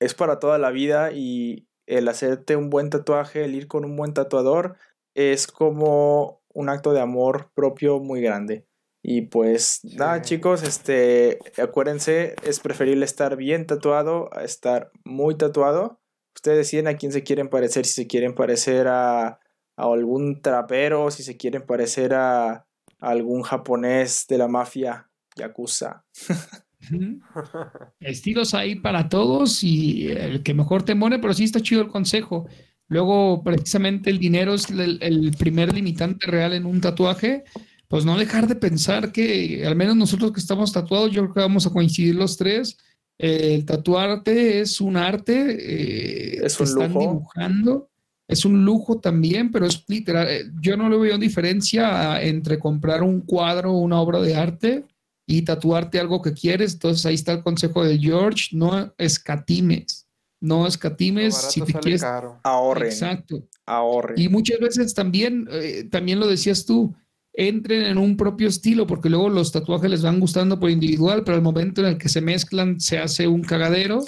[SPEAKER 1] es para toda la vida y el hacerte un buen tatuaje, el ir con un buen tatuador, es como un acto de amor propio muy grande. Y pues nada chicos, este, acuérdense, es preferible estar bien tatuado a estar muy tatuado. Ustedes deciden a quién se quieren parecer, si se quieren parecer a, a algún trapero, si se quieren parecer a, a algún japonés de la mafia, yakuza. [LAUGHS] [LAUGHS]
[SPEAKER 2] Estilos ahí para todos y el que mejor te mone, pero sí está chido el consejo. Luego, precisamente el dinero es el, primer limitante real en un tatuaje. Pues no dejar de pensar que, al menos nosotros que estamos tatuados, yo creo que vamos a coincidir los tres. el tatuarte es un arte, eh,
[SPEAKER 1] es un están lujo.
[SPEAKER 2] dibujando, es un lujo también, pero es literal. Eh, yo no le veo diferencia entre comprar un cuadro o una obra de arte y tatuarte algo que quieres. Entonces ahí está el consejo de George, no escatimes, no escatimes si te quieres.
[SPEAKER 1] Ahorren.
[SPEAKER 2] Exacto.
[SPEAKER 1] Ahorren.
[SPEAKER 2] Y muchas veces también, eh, también lo decías tú, entren en un propio estilo, porque luego los tatuajes les van gustando por individual, pero al momento en el que se mezclan se hace un cagadero.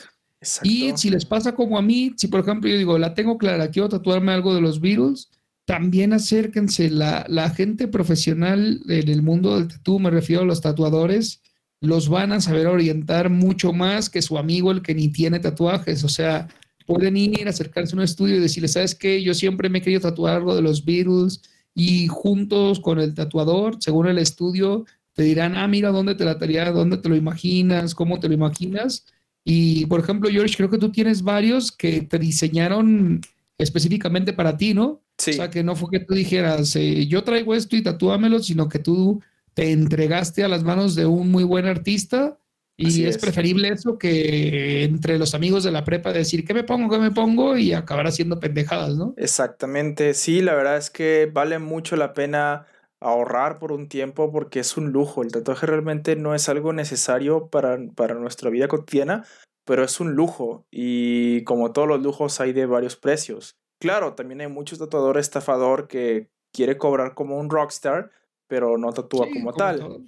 [SPEAKER 2] Y si les pasa como a mí, si por ejemplo yo digo, la tengo clara, quiero tatuarme algo de los Beatles, también acérquense. La, la, gente profesional en el mundo del tatú, me refiero a los tatuadores, los van a saber orientar mucho más que su amigo, el que ni tiene tatuajes. O sea, pueden ir, acercarse a un estudio y decirle, ¿sabes qué? Yo siempre me he querido tatuar algo de los Beatles y juntos con el tatuador, según el estudio, te dirán, ah, mira, ¿dónde te la tarea? ¿Dónde te lo imaginas? ¿Cómo te lo imaginas? Y, por ejemplo, George, creo que tú tienes varios que te diseñaron específicamente para ti, ¿no? O sea, que no fue que tú dijeras, eh, yo traigo esto y tatúamelo, sino que tú te entregaste a las manos de un muy buen artista y es, preferible eso que entre los amigos de la prepa decir, ¿qué me pongo? ¿Qué me pongo? Y acabar haciendo pendejadas, ¿no?
[SPEAKER 1] Exactamente, sí, la verdad es que vale mucho la pena ahorrar por un tiempo porque es un lujo. El tatuaje realmente no es algo necesario para, para nuestra vida cotidiana, pero es un lujo y como todos los lujos hay de varios precios. Claro, también hay muchos tatuadores estafador que quiere cobrar como un rockstar, pero no tatúa como, tal.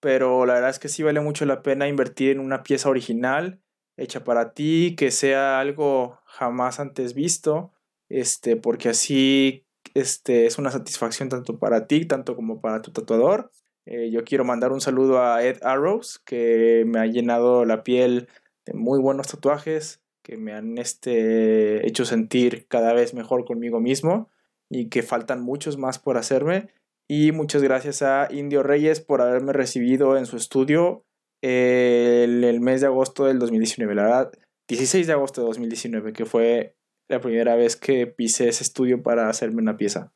[SPEAKER 1] Pero la verdad es que sí vale mucho la pena invertir en una pieza original, hecha para ti, que sea algo jamás antes visto, este, porque así este, es una satisfacción tanto para ti, tanto como para tu tatuador. Eh, yo quiero mandar un saludo a Ed Arrows, que me ha llenado la piel de muy buenos tatuajes que me han este, hecho sentir cada vez mejor conmigo mismo y que faltan muchos más por hacerme. Y muchas gracias a Indio Reyes por haberme recibido en su estudio el, el mes de agosto del 2019, la verdad, 16 de agosto de 2019, que fue la primera vez que pisé ese estudio para hacerme una pieza.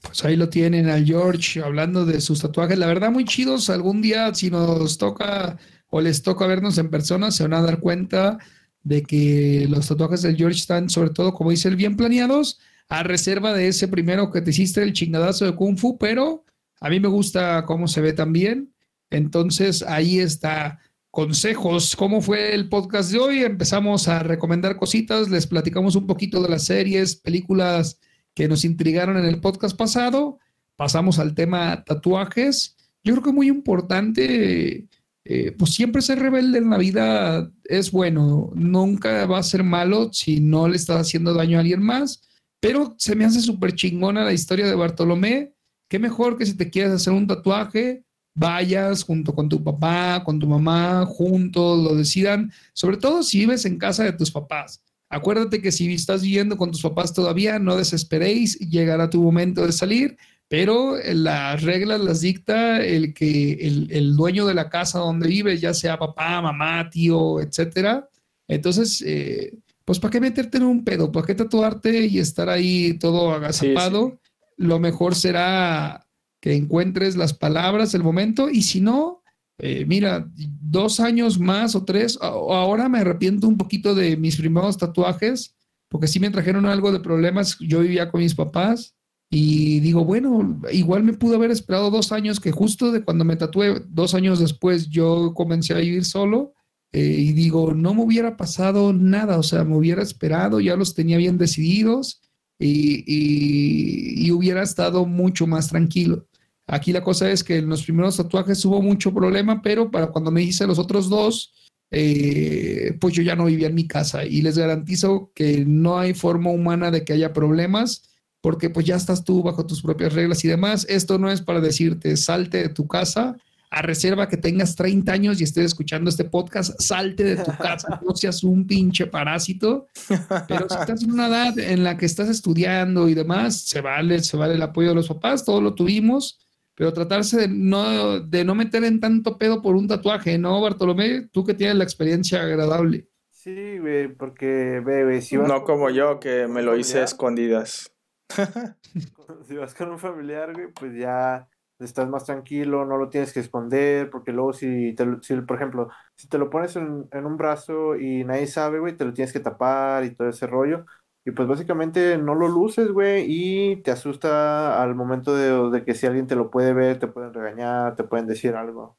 [SPEAKER 2] Pues ahí lo tienen al George hablando de sus tatuajes. La verdad, muy chidos. Algún día, si nos toca o les toca vernos en persona, se van a dar cuenta de que los tatuajes del George están, sobre todo, como dice él, bien planeados, a reserva de ese primero que te hiciste, el chingadazo de Kung Fu, pero a mí me gusta cómo se ve también. Entonces, ahí está. Consejos, ¿cómo fue el podcast de hoy? Empezamos a recomendar cositas, les platicamos un poquito de las series, películas que nos intrigaron en el podcast pasado. Pasamos al tema tatuajes. Yo creo que muy importante eh, pues siempre ser rebelde en la vida es bueno, nunca va a ser malo si no le estás haciendo daño a alguien más, pero se me hace súper chingona la historia de Bartolomé, qué mejor que si te quieres hacer un tatuaje, vayas junto con tu papá, con tu mamá, juntos, lo decidan, sobre todo si vives en casa de tus papás. Acuérdate que si estás viviendo con tus papás todavía, no desesperéis, llegará tu momento de salir, pero las reglas las dicta el que el, dueño de la casa donde vives, ya sea papá, mamá, tío, etcétera. Entonces, eh, pues ¿para qué meterte en un pedo? ¿Para qué tatuarte y estar ahí todo agazapado? Lo mejor será que encuentres las palabras, el momento, y si no, eh, mira, dos años más o tres, ahora me arrepiento un poquito de mis primeros tatuajes, porque sí me trajeron algo de problemas, yo vivía con mis papás y digo, bueno, igual me pudo haber esperado dos años, que justo de cuando me tatué, dos años después yo comencé a vivir solo eh, y digo, no me hubiera pasado nada, o sea, me hubiera esperado, ya los tenía bien decididos y, y hubiera estado mucho más tranquilo. Aquí la cosa es que en los primeros tatuajes hubo mucho problema, pero para cuando me hice los otros dos, eh, pues yo ya no vivía en mi casa y les garantizo que no hay forma humana de que haya problemas porque pues ya estás tú bajo tus propias reglas y demás. Esto no es para decirte salte de tu casa a reserva que tengas 30 años y estés escuchando este podcast, salte de tu casa, no seas un pinche parásito, pero si estás en una edad en la que estás estudiando y demás, se vale, se vale el apoyo de los papás, todo lo tuvimos pero tratarse de no, de no meter en tanto pedo por un tatuaje, ¿no, Bartolomé? Tú que tienes la experiencia agradable.
[SPEAKER 3] Sí, güey, porque, bebé, si vas
[SPEAKER 1] No como yo, que me lo hice escondidas. [LAUGHS]
[SPEAKER 3] si vas con un familiar, güey, pues ya estás más tranquilo, no lo tienes que esconder, porque luego si, te, si por ejemplo, si te lo pones en, en un brazo y nadie sabe, güey, te lo tienes que tapar y todo ese rollo, y pues básicamente no lo luces, güey, y te asusta al momento de, que si alguien te lo puede ver, te pueden regañar, te pueden decir algo.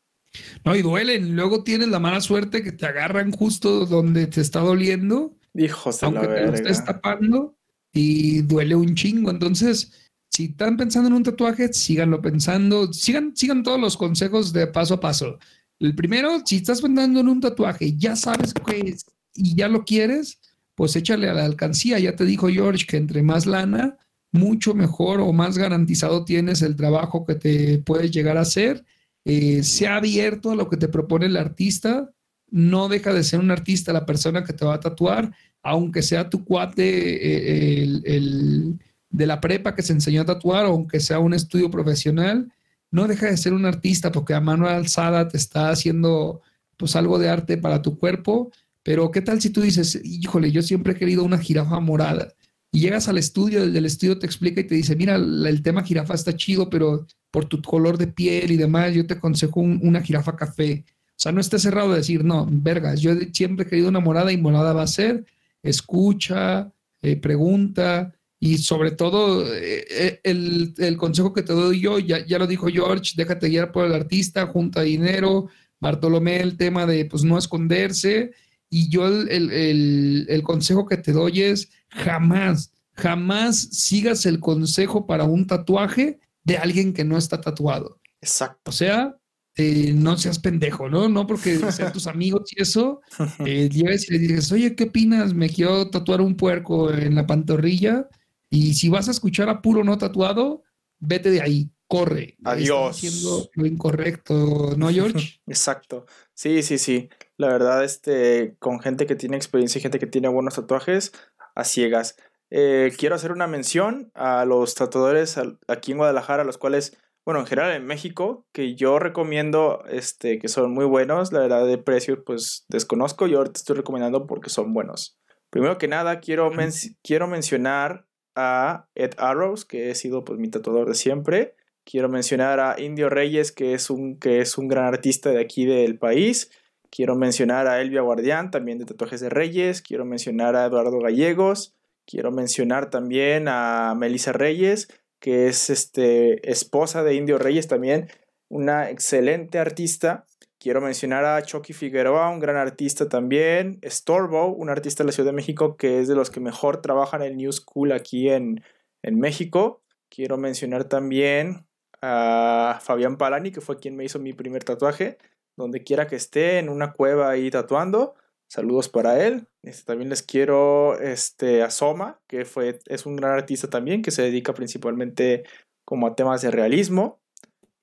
[SPEAKER 2] No, y duelen. Luego tienes la mala suerte que te agarran justo donde te está doliendo.
[SPEAKER 1] Hijos
[SPEAKER 2] de aunque te lo estés tapando y duele un chingo. Entonces, si están pensando en un tatuaje, síganlo pensando. Sigan, sigan todos los consejos de paso a paso. El primero, si estás pensando en un tatuaje, ya sabes qué es y ya lo quieres, pues échale a la alcancía. Ya te dijo George que entre más lana, mucho mejor o más garantizado tienes el trabajo que te puedes llegar a hacer. Eh, sea abierto a lo que te propone el artista. No deja de ser un artista la persona que te va a tatuar, aunque sea tu cuate eh, el, de la prepa que se enseñó a tatuar, aunque sea un estudio profesional. No deja de ser un artista porque a mano alzada te está haciendo pues algo de arte para tu cuerpo pero ¿qué tal si tú dices, híjole, yo siempre he querido una jirafa morada? Y llegas al estudio, el del estudio te explica y te dice, mira, el tema jirafa está chido, pero por tu color de piel y demás, yo te aconsejo una jirafa café. O sea, no esté cerrado de decir, no, vergas, yo siempre he querido una morada y morada va a ser. Escucha, eh, pregunta y sobre todo eh, eh, el, consejo que te doy yo, ya, ya lo dijo George, déjate guiar por el artista, junta dinero, Bartolomé, el tema de pues no esconderse y yo el, consejo que te doy es jamás, jamás sigas el consejo para un tatuaje de alguien que no está tatuado.
[SPEAKER 1] Exacto.
[SPEAKER 2] O sea, eh, no seas pendejo, ¿no? No porque [LAUGHS] sean tus amigos y eso, [LAUGHS] eh, llegues y le dices, oye, ¿qué opinas? Me quiero tatuar un puerco en la pantorrilla y si vas a escuchar a puro no tatuado, vete de ahí, corre.
[SPEAKER 1] Adiós.
[SPEAKER 2] haciendo lo incorrecto, ¿no, George? [LAUGHS]
[SPEAKER 1] Exacto. Sí, sí, sí. La verdad, este, con gente que tiene experiencia y gente que tiene buenos tatuajes, a ciegas. Eh, quiero hacer una mención a los tatuadores aquí en Guadalajara, los cuales, bueno, en general en México, que yo recomiendo, este, que son muy buenos. La verdad de precio, pues desconozco. Yo te estoy recomendando porque son buenos. Primero que nada, quiero, quiero mencionar a Ed Arrows, que he sido pues mi tatuador de siempre. Quiero mencionar a Indio Reyes, que es un, que es un gran artista de aquí del país. Quiero mencionar a Elvia Guardián, también de Tatuajes de Reyes. Quiero mencionar a Eduardo Gallegos. Quiero mencionar también a Melissa Reyes, que es este, esposa de Indio Reyes también, una excelente artista. Quiero mencionar a Chucky Figueroa, un gran artista también. Storbo, un artista de la Ciudad de México que es de los que mejor trabajan en New School aquí en, en México. Quiero mencionar también a Fabián Palani, que fue quien me hizo mi primer tatuaje donde quiera que esté, en una cueva ahí tatuando. Saludos para él. Este, también les quiero este, a Soma, que fue, es un gran artista también, que se dedica principalmente como a temas de realismo.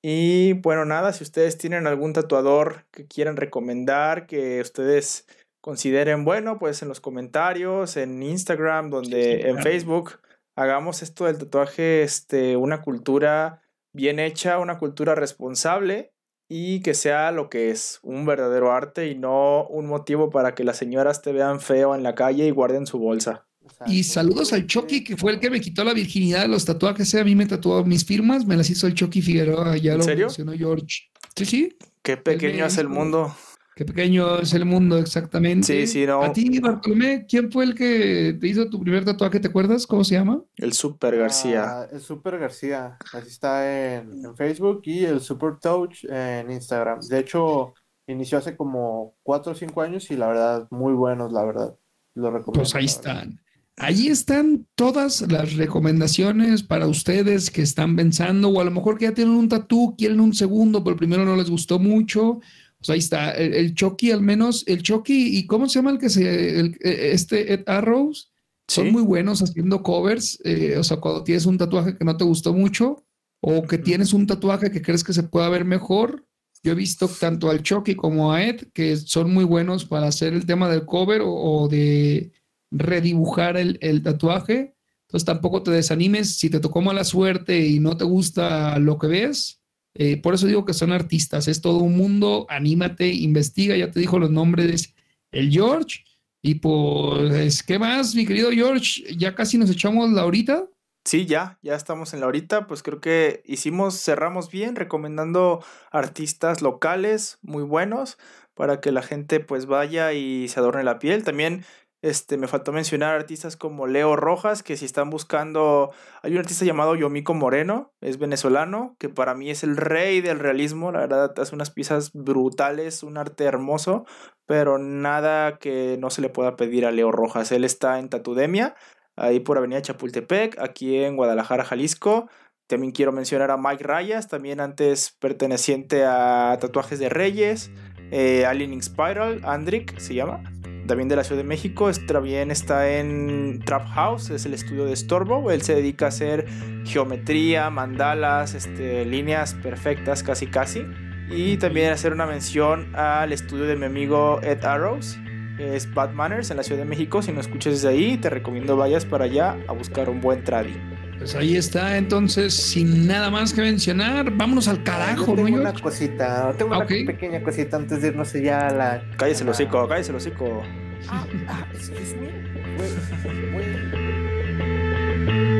[SPEAKER 1] Y bueno, nada, si ustedes tienen algún tatuador que quieran recomendar, que ustedes consideren bueno, pues en los comentarios, en Instagram, donde en Facebook hagamos esto del tatuaje este una cultura bien hecha, una cultura responsable y que sea lo que es, un verdadero arte y no un motivo para que las señoras te vean feo en la calle y guarden su bolsa.
[SPEAKER 2] Y saludos al Chucky, que fue el que me quitó la virginidad de los tatuajes. A mí me tatuó mis firmas, me las hizo el Chucky Figueroa. Ya
[SPEAKER 1] ¿En
[SPEAKER 2] lo
[SPEAKER 1] serio?
[SPEAKER 2] mencionó George. Sí, sí.
[SPEAKER 1] Qué pequeño es el mundo.
[SPEAKER 2] Qué pequeño es el mundo, exactamente.
[SPEAKER 1] Sí, sí, no.
[SPEAKER 2] A ti, Bartolomé, ¿quién fue el que te hizo tu primer tatuaje? ¿Te acuerdas? ¿Cómo se llama?
[SPEAKER 1] El Super García.
[SPEAKER 3] Ah, el Super García, así está en, en Facebook y el Super Touch en Instagram. De hecho, inició hace como 4 o 5 años y la verdad, muy buenos, la verdad. Lo recomiendo.
[SPEAKER 2] Pues ahí están. Allí están todas las recomendaciones para ustedes que están pensando, o a lo mejor que ya tienen un tatú, quieren un segundo, pero el primero no les gustó mucho. Pues ahí está, el, el Chucky al menos, el Chucky, ¿y cómo se llama el que se, el- eh, este Ed Arrows? Son muy buenos haciendo covers, eh, o sea, cuando tienes un tatuaje que no te gustó mucho, o que tienes un tatuaje que crees que se pueda ver mejor. Yo he visto tanto al Chucky como a Ed que son muy buenos para hacer el tema del cover o, o de redibujar el, el tatuaje. Entonces tampoco te desanimes si te tocó mala suerte y no te gusta lo que ves. Eh, por eso digo que son artistas, es todo un mundo, anímate, investiga, ya te dijo los nombres, el George. Y pues, ¿qué más, mi querido George? Ya casi nos echamos la horita.
[SPEAKER 1] Sí, ya, ya estamos en la horita, pues creo que hicimos, cerramos bien recomendando artistas locales muy buenos para que la gente pues vaya y se adorne la piel. También este, me faltó mencionar artistas como Leo Rojas, que si están buscando, hay un artista llamado Yomiko Moreno, es venezolano, que para mí es el rey del realismo, la verdad hace unas piezas brutales, un arte hermoso, pero nada que no se le pueda pedir a Leo Rojas. Él está en Tatudemia, ahí por Avenida Chapultepec, aquí en Guadalajara, Jalisco. También quiero mencionar a Mike Rayas, también antes perteneciente a Tatuajes de Reyes, eh, Alien Spiral, Andrick se llama, también de la Ciudad de México. También está en Trap House, es el estudio de Storbo. Él se dedica a hacer geometría, mandalas, este, líneas perfectas, casi casi. Y también hacer una mención al estudio de mi amigo Ed Arrows, es Bad Manners en la Ciudad de México. Si no escuchas desde ahí, te recomiendo vayas para allá a buscar un buen tradi.
[SPEAKER 2] Pues ahí está, entonces, sin nada más que mencionar, vámonos al
[SPEAKER 3] Yo
[SPEAKER 2] carajo,
[SPEAKER 3] tengo
[SPEAKER 2] ¿no,
[SPEAKER 3] una
[SPEAKER 2] George?
[SPEAKER 3] cosita, tengo
[SPEAKER 2] Ah,
[SPEAKER 3] una
[SPEAKER 2] ok.
[SPEAKER 3] pequeña cosita antes de irnos ya a la.
[SPEAKER 1] Cállese el hocico, cállese el hocico.
[SPEAKER 3] Ah, ah, excuse me. Wait, wait.